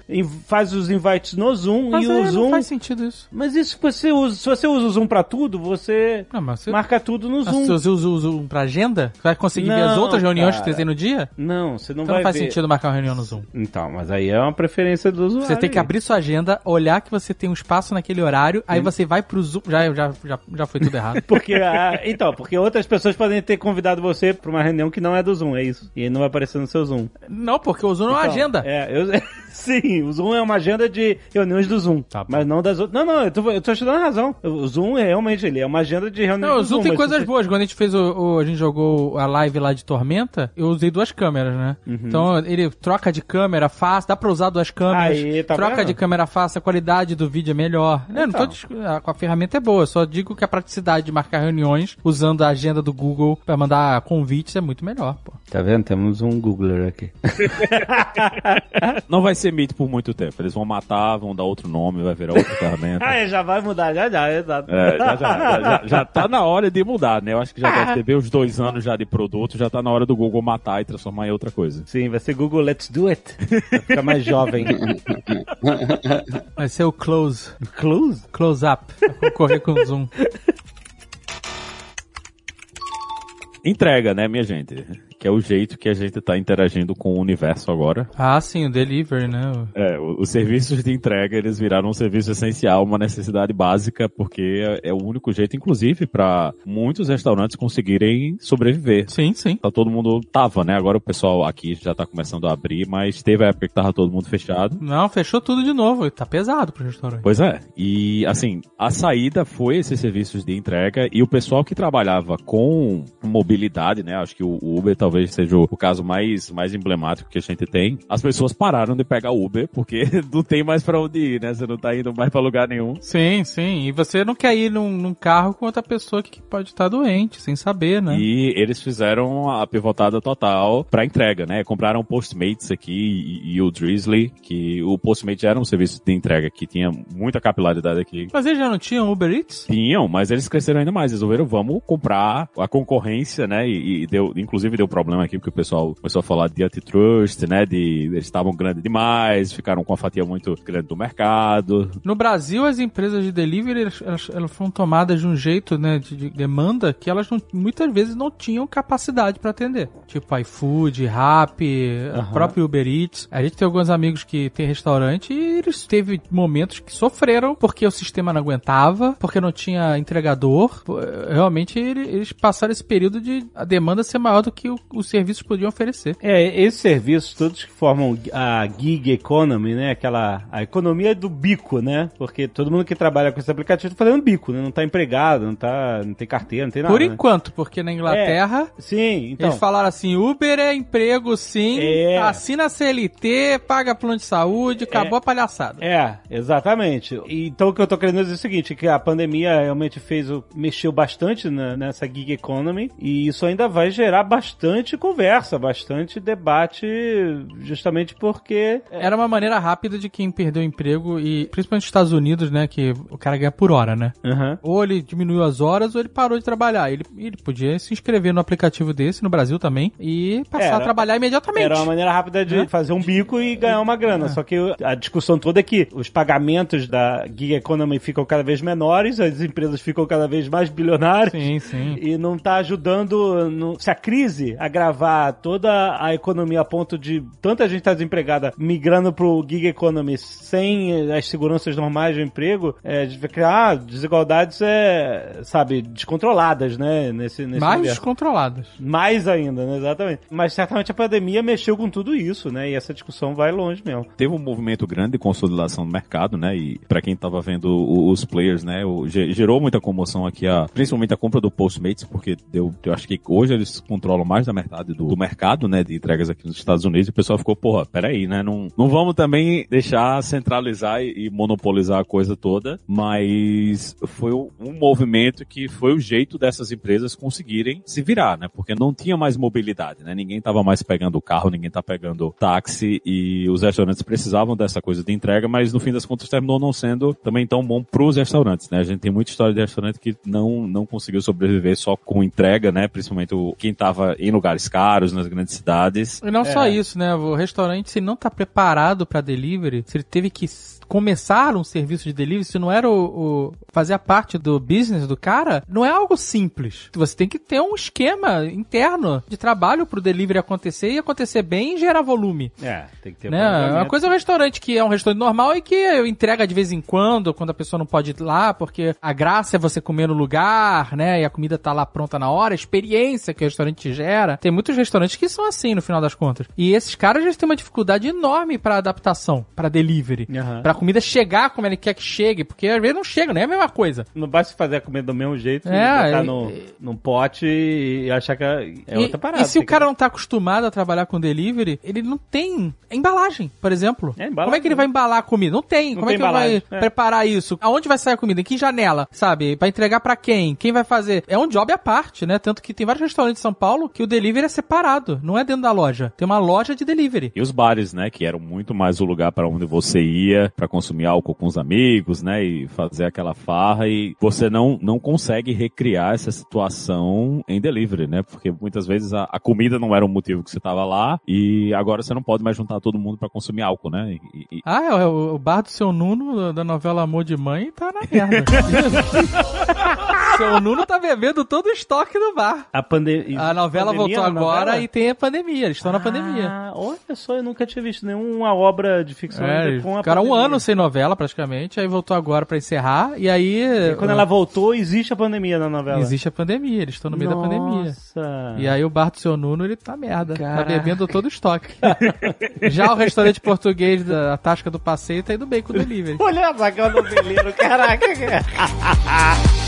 faz os invites no Zoom Mas e é, o não Zoom... faz sentido isso. Mas isso que você usa, se você usa o Zoom pra tudo, você Não, mas você... marca tudo no Mas Zoom. você usa o Zoom, Zoom pra agenda? Você vai conseguir ver as Não, outras reuniões que cara. você tem no dia? Não, você não Então vai não faz ver. sentido marcar uma reunião no Zoom. Então, mas aí é uma preferência do usuário. Você tem que abrir sua agenda, olhar que você tem um espaço naquele horário, aí você vai pro Zoom. Já, já, já, já foi tudo errado. <laughs> Porque, ah, então, porque outras pessoas podem ter convidado você pra uma reunião que não é do Zoom, é isso. E não vai aparecer no seu Zoom. não, porque o Zoom não é uma Então, agenda. É, eu, <laughs> sim, o Zoom é uma agenda de reuniões do Zoom. Tá mas não das outras. Não, não, eu tô, eu tô te dando razão. O Zoom é realmente ele é uma agenda de reuniões Não, o Zoom Zoom. tem coisas você- boas. Quando a gente fez o, o- A gente jogou a live lá de Tormenta, eu usei duas câmeras, né? Uhum. Então ele troca de câmera fácil, dá pra usar duas câmeras. Aí, tá troca vendo? de câmera fácil, a qualidade do vídeo é melhor. Eu não tô Então. discu- a, a ferramenta é boa, só digo que a praticidade de marcar reuniões usando a agenda do Google pra mandar convites é muito melhor, pô. Tá vendo? Temos um Googler aqui. <laughs> Não vai ser Meet por muito tempo. Eles vão matar, vão dar outro nome, vai virar outra <laughs> ferramenta. ah, é, já vai mudar, já já, exato. É, já, já, já, já, tá na hora de mudar, né? Eu acho que já deve ter uns dois anos já de produto, já tá na hora do Google matar e transformar em outra coisa. Sim, vai ser Google Let's Do It. Vai ficar mais jovem. <laughs> Vai ser o Close. Close? Close Up. Pra concorrer com o Zoom. Entrega, né, minha gente? Que é o jeito que a gente tá interagindo com o universo agora. Ah, sim, o Delivery, né? É, os serviços de entrega, eles viraram um serviço essencial, uma necessidade básica, porque é, é o único jeito, inclusive, para muitos restaurantes conseguirem sobreviver. Sim, sim. Tá, todo mundo tava, né? Agora o pessoal aqui já tá começando a abrir, mas teve a época que tava todo mundo fechado. Não, fechou tudo de novo. Tá pesado pro restaurante. Pois é. E assim, a saída foi esses serviços de entrega e o pessoal que trabalhava com mobilidade, né? Acho que o Uber talvez seja o, caso mais, mais emblemático que a gente tem. As pessoas pararam de pegar Uber porque <laughs> não tem mais pra onde ir, né? Você não tá indo mais pra lugar nenhum. Sim, sim. E você não quer ir num, num carro com outra pessoa que pode estar doente, sem saber, né? E eles fizeram a pivotada total pra entrega, né? Compraram o Postmates aqui e, e o Drizzly, que o Postmates era um serviço de entrega que tinha muita capilaridade aqui. Mas eles já não tinham Uber Eats? Tinham, mas eles cresceram ainda mais. Resolveram, vamos comprar a concorrência, né? E, e deu, inclusive deu problema aqui, porque o pessoal começou a falar de antitrust, né? De, eles estavam grandes demais, ficaram com uma fatia muito grande do mercado. No Brasil, as empresas de delivery, elas, elas, foram tomadas de um jeito, né, de, de demanda, que elas não- muitas vezes não tinham capacidade para atender. Tipo iFood, Rappi, a própria Uber Eats. A gente tem alguns amigos que tem restaurante e eles teve momentos que sofreram porque o sistema não aguentava, porque não tinha entregador. Realmente, ele- eles passaram esse período de a demanda ser maior do que o- os serviços podiam oferecer. É, esses serviços todos que formam a gig economy, né? Aquela a economia do bico, né? Porque todo mundo que trabalha com esse aplicativo tá fazendo bico, né? Não tá empregado, não tá, não tem carteira, não tem nada. Por né? enquanto, porque na Inglaterra Sim, então. Eles falaram assim, Uber é emprego sim, É. assina a CLT, paga plano de saúde, acabou a palhaçada. É, exatamente. Então o que eu tô querendo dizer é o seguinte, que a pandemia realmente fez mexeu bastante na- nessa gig economy e isso ainda vai gerar bastante conversa, bastante debate, justamente porque Era uma maneira rápida de quem perdeu o emprego e principalmente nos Estados Unidos, né, que o cara ganha por hora, né? Aham. Ou ele diminuiu as horas ou ele parou de trabalhar. Ele, ele podia se inscrever no aplicativo desse, no Brasil também, e passar Era- a trabalhar imediatamente. Era uma maneira rápida de Né? fazer um bico e ganhar uma grana. Só que a discussão toda é que os pagamentos da gig economy ficam cada vez menores, as empresas ficam cada vez mais bilionárias. Sim, sim. E não tá ajudando. no- se a crise agravar toda a economia a ponto de tanta gente estar desempregada migrando pro gig economy sem as seguranças normais do emprego, é, gente vai criar desigualdades, é, sabe, descontroladas, né? Nesse, nesse Mais universo. descontroladas. Mais ainda, né? Exatamente. Mas certamente a pandemia mexeu com tudo isso, né? E essa discussão vai longe mesmo. Teve um movimento grande de consolidação no mercado, né? E pra quem tava vendo os players, né? gerou muita comoção aqui, a, principalmente a compra do Postmates, porque deu, eu acho que hoje eles controlam mais metade do, do mercado, né? De entregas aqui nos Estados Unidos. E o pessoal ficou, porra, peraí, né? Não, não vamos também deixar centralizar e, e monopolizar a coisa toda, mas foi um movimento que foi o jeito dessas empresas conseguirem se virar, né? Porque não tinha mais mobilidade, né? Ninguém tava mais pegando carro, ninguém tá pegando táxi e os restaurantes precisavam dessa coisa de entrega, mas no fim das contas terminou não sendo também tão bom pros restaurantes, né? A gente tem muita história de restaurante que não, não conseguiu sobreviver só com entrega, né? Principalmente quem tava lugar lugares caros, nas grandes cidades. E não só isso, né? O restaurante, se ele não tá preparado pra delivery, se ele teve que começar um serviço de delivery, se não era o, o fazia parte do business do cara, não é algo simples. Você tem que ter um esquema interno de trabalho pro delivery acontecer e acontecer bem e gerar volume. É, tem que ter Né? planejamento. Uma coisa é um restaurante que é um restaurante normal e que entrega de vez em quando, quando a pessoa não pode ir lá, porque a graça é você comer no lugar, né? E a comida tá lá pronta na hora, a experiência que o restaurante gera. Tem muitos restaurantes que são assim, no final das contas. E esses caras já têm uma dificuldade enorme pra adaptação, pra delivery. Aham. Pra comida chegar como ele quer que chegue, porque às vezes não chega, não é a mesma coisa. Não basta fazer a comida do mesmo jeito, É, botar e- no, num pote e achar que é é e, outra parada. e se o cara não tá acostumado a trabalhar com delivery, ele não tem embalagem, por exemplo. É, embalagem. Como é que ele vai embalar a comida? Não tem. Não Como é tem que ele vai embalagem, é. preparar isso? Aonde vai sair a comida? Em que janela? Sabe? Vai entregar pra quem? Quem vai fazer? É um job à parte, né? Tanto que tem vários restaurantes em São Paulo que o delivery é separado, não é dentro da loja. Tem uma loja de delivery. E os bares, né, que eram muito mais o lugar para onde você ia para consumir álcool com os amigos, né, e fazer aquela farra e você não não consegue recriar essa situação em delivery, né? Porque muitas vezes a, a comida não era o motivo que você tava lá e agora você não pode mais juntar todo mundo para consumir álcool, né? E- e- Ah, é, o, o bar do seu Nuno da novela Amor de Mãe tá na merda. <laughs> seu Nuno tá bebendo todo o estoque do bar. A, pande... A novela pandemia voltou agora novela? e tem a pandemia. Eles estão na pandemia. Ah, olha só, eu nunca tinha visto nenhuma obra de ficção É, com a ficaram um pandemia. Ano sem novela, praticamente, aí voltou agora pra encerrar, e aí... E quando ela voltou, existe a pandemia na novela. Existe a pandemia, eles estão no meio da pandemia. Nossa. E aí o bar do seu Nuno, ele tá merda. Caraca. Tá bebendo todo o estoque. <laughs> Já o restaurante português da Tasca do Passeio tá indo bem com o delivery. Olha que é um noveleiro, caraca. <laughs>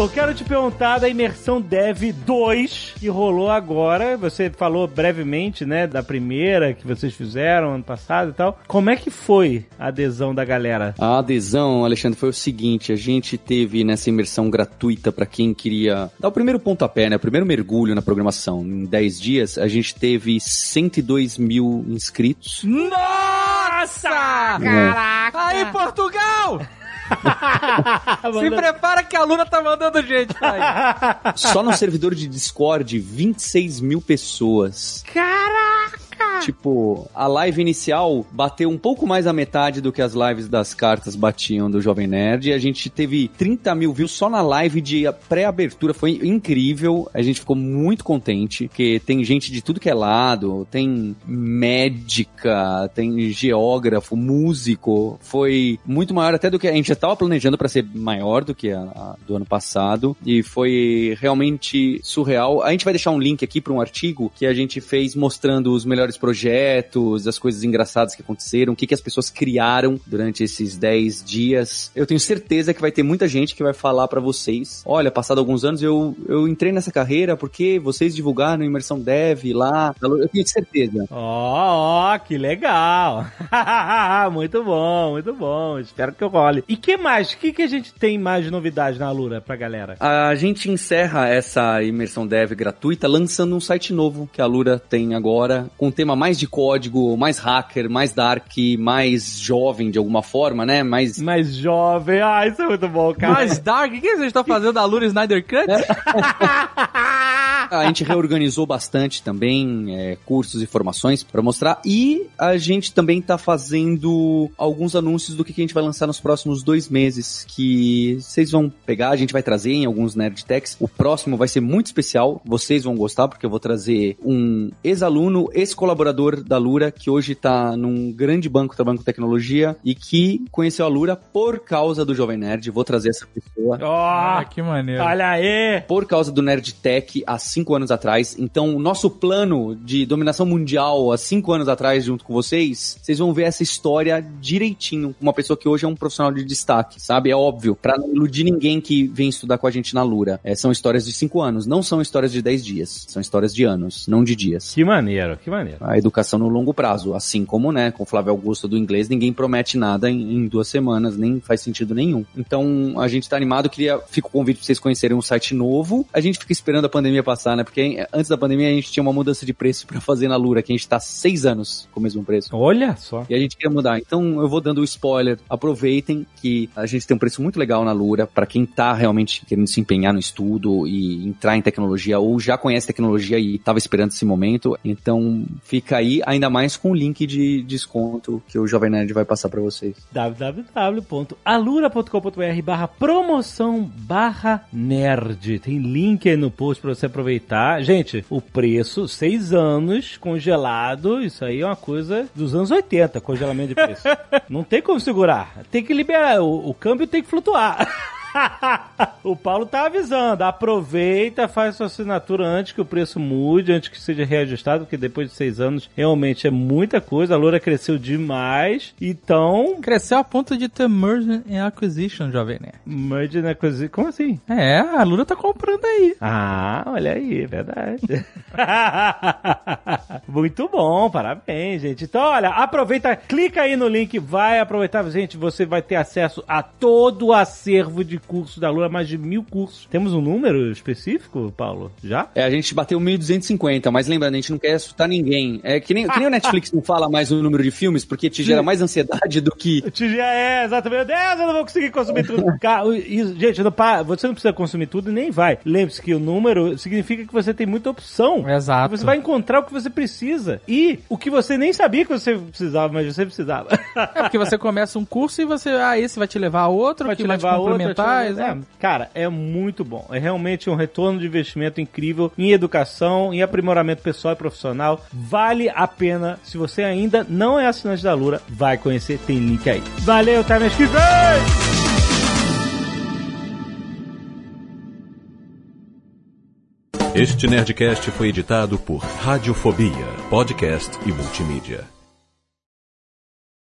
Paulo, quero te perguntar da imersão Dev 2 que rolou agora. Você falou brevemente, né, da primeira que vocês fizeram ano passado e tal. Como é que foi a adesão da galera? A adesão, Alexandre, foi o seguinte: a gente teve nessa imersão gratuita para quem queria dar o primeiro pontapé, né? O primeiro mergulho na programação. Em 10 dias, a gente teve 102 mil inscritos. Nossa! Caraca! Aí, Portugal! <laughs> Se prepara que a Luna tá mandando gente pra aí. Só no servidor de Discord, 26 mil pessoas. Caraca! Tipo, a live inicial bateu um pouco mais a metade do que as lives das cartas batiam do Jovem Nerd. E a gente teve 30 mil views só na live de pré-abertura. Foi incrível. A gente ficou muito contente. Porque tem gente de tudo que é lado. Tem médica, tem geógrafo, músico. Foi muito maior até do que a gente já estava planejando para ser maior do que a, a do ano passado. E foi realmente surreal. A gente vai deixar um link aqui para um artigo que a gente fez mostrando os melhores projetos, as coisas engraçadas que aconteceram, o que, que as pessoas criaram durante esses 10 dias. Eu tenho certeza que vai ter muita gente que vai falar para vocês: olha, passado alguns anos eu, eu entrei nessa carreira porque vocês divulgaram Imersão Dev lá. Eu tenho certeza. Ó, ó, que legal. <laughs> muito bom, muito bom. Espero que eu role. E que mais? O que, que a gente tem mais de novidade na Lura pra galera? A gente encerra essa imersão dev gratuita lançando um site novo que a Lura tem agora, com um tema mais de código, mais hacker, mais dark, mais jovem de alguma forma, né? Mais Mais jovem. Ah, isso é muito bom, cara. Mas Dark, o que vocês estão fazendo da Luna Snyder Cut? <laughs> <laughs> A gente reorganizou bastante também é, cursos e formações para mostrar e a gente também está fazendo alguns anúncios do que que a gente vai lançar nos próximos dois meses que vocês vão pegar, a gente vai trazer em alguns Nerd Techs. O próximo vai ser muito especial, vocês vão gostar porque eu vou trazer um ex-aluno, ex-colaborador da Lura que hoje está num grande banco da Banco Tecnologia e que conheceu a Lura por causa do Jovem Nerd. Vou trazer essa pessoa Ó, Ah, que maneiro. olha aí. por causa do Nerd Tech há cinco anos atrás. Então, o nosso plano de dominação mundial há cinco anos atrás, junto com vocês, vocês vão ver essa história direitinho. Uma pessoa que hoje é um profissional de destaque, sabe? É óbvio, pra não iludir ninguém que vem estudar com a gente na Lura. É, são histórias de cinco anos, não são histórias de dez dias. São histórias de anos, não de dias. Que maneiro, que maneiro. A educação no longo prazo, assim como, né, com Flávio Augusto do inglês, ninguém promete nada em, em duas semanas, nem faz sentido nenhum. Então, a gente tá animado, queria, fica o convite pra vocês conhecerem um site novo. A gente fica esperando a pandemia passar engraçado, né? Porque antes da pandemia a gente tinha uma mudança de preço pra fazer na Lura, que a gente tá seis anos com o mesmo preço. Olha só. E a gente queria mudar. Então eu vou dando o spoiler. Aproveitem que a gente tem um preço muito legal na Lura para quem tá realmente querendo se empenhar no estudo e entrar em tecnologia ou já conhece tecnologia e tava esperando esse momento. Então fica aí, ainda mais com o link de desconto que o Jovem Nerd vai passar para vocês. www.alura.com.br barra promoção barra nerd. Tem link aí no post para você aproveitar. Gente, o preço, seis anos congelado, isso aí é uma coisa dos anos 80, congelamento de preço. <laughs> Não tem como segurar. Tem que liberar. O, o câmbio tem que flutuar. <laughs> o Paulo tá avisando. Aproveita, faz sua assinatura antes que o preço mude, antes que seja reajustado, porque depois de seis anos realmente é muita coisa. A Loura cresceu demais. Então. Cresceu a ponto de ter merge and acquisition, jovem né? Merge and acquisition. Como assim? É, a Lura tá comprando aí. Ah, olha aí, é verdade. <laughs> Muito bom, parabéns, gente. Então, olha, aproveita, clica aí no link, vai aproveitar, gente. Você vai ter acesso a todo o acervo de cursos da Lura, mais de mil cursos. Temos um número específico, Paulo? Já? É, a gente bateu 1.250, mas lembrando, a gente não quer assustar ninguém. É que nem, que nem o Netflix <laughs> não fala mais o número de filmes, porque te gera mais ansiedade do que. Te gera, é, exatamente. Meu Deus, eu não vou conseguir consumir tudo. <laughs> Cara, isso, gente, não, você não precisa consumir tudo e nem vai. Lembre-se que o número significa que você tem muita opção. Exato. Você vai encontrar o que você precisa. E o que você nem sabia que você precisava, mas você precisava. É porque você <laughs> começa um curso e você, ah, esse vai te levar a outro, vai que te vai levar te complementar. Outro, é, cara, é muito bom. É realmente um retorno de investimento incrível em educação, em aprimoramento pessoal e profissional. Vale a pena. Se você ainda não é assinante da Lura, vai conhecer, tem link aí. Valeu, até mês que vem! Este Nerdcast foi editado por Radiofobia, podcast e multimídia.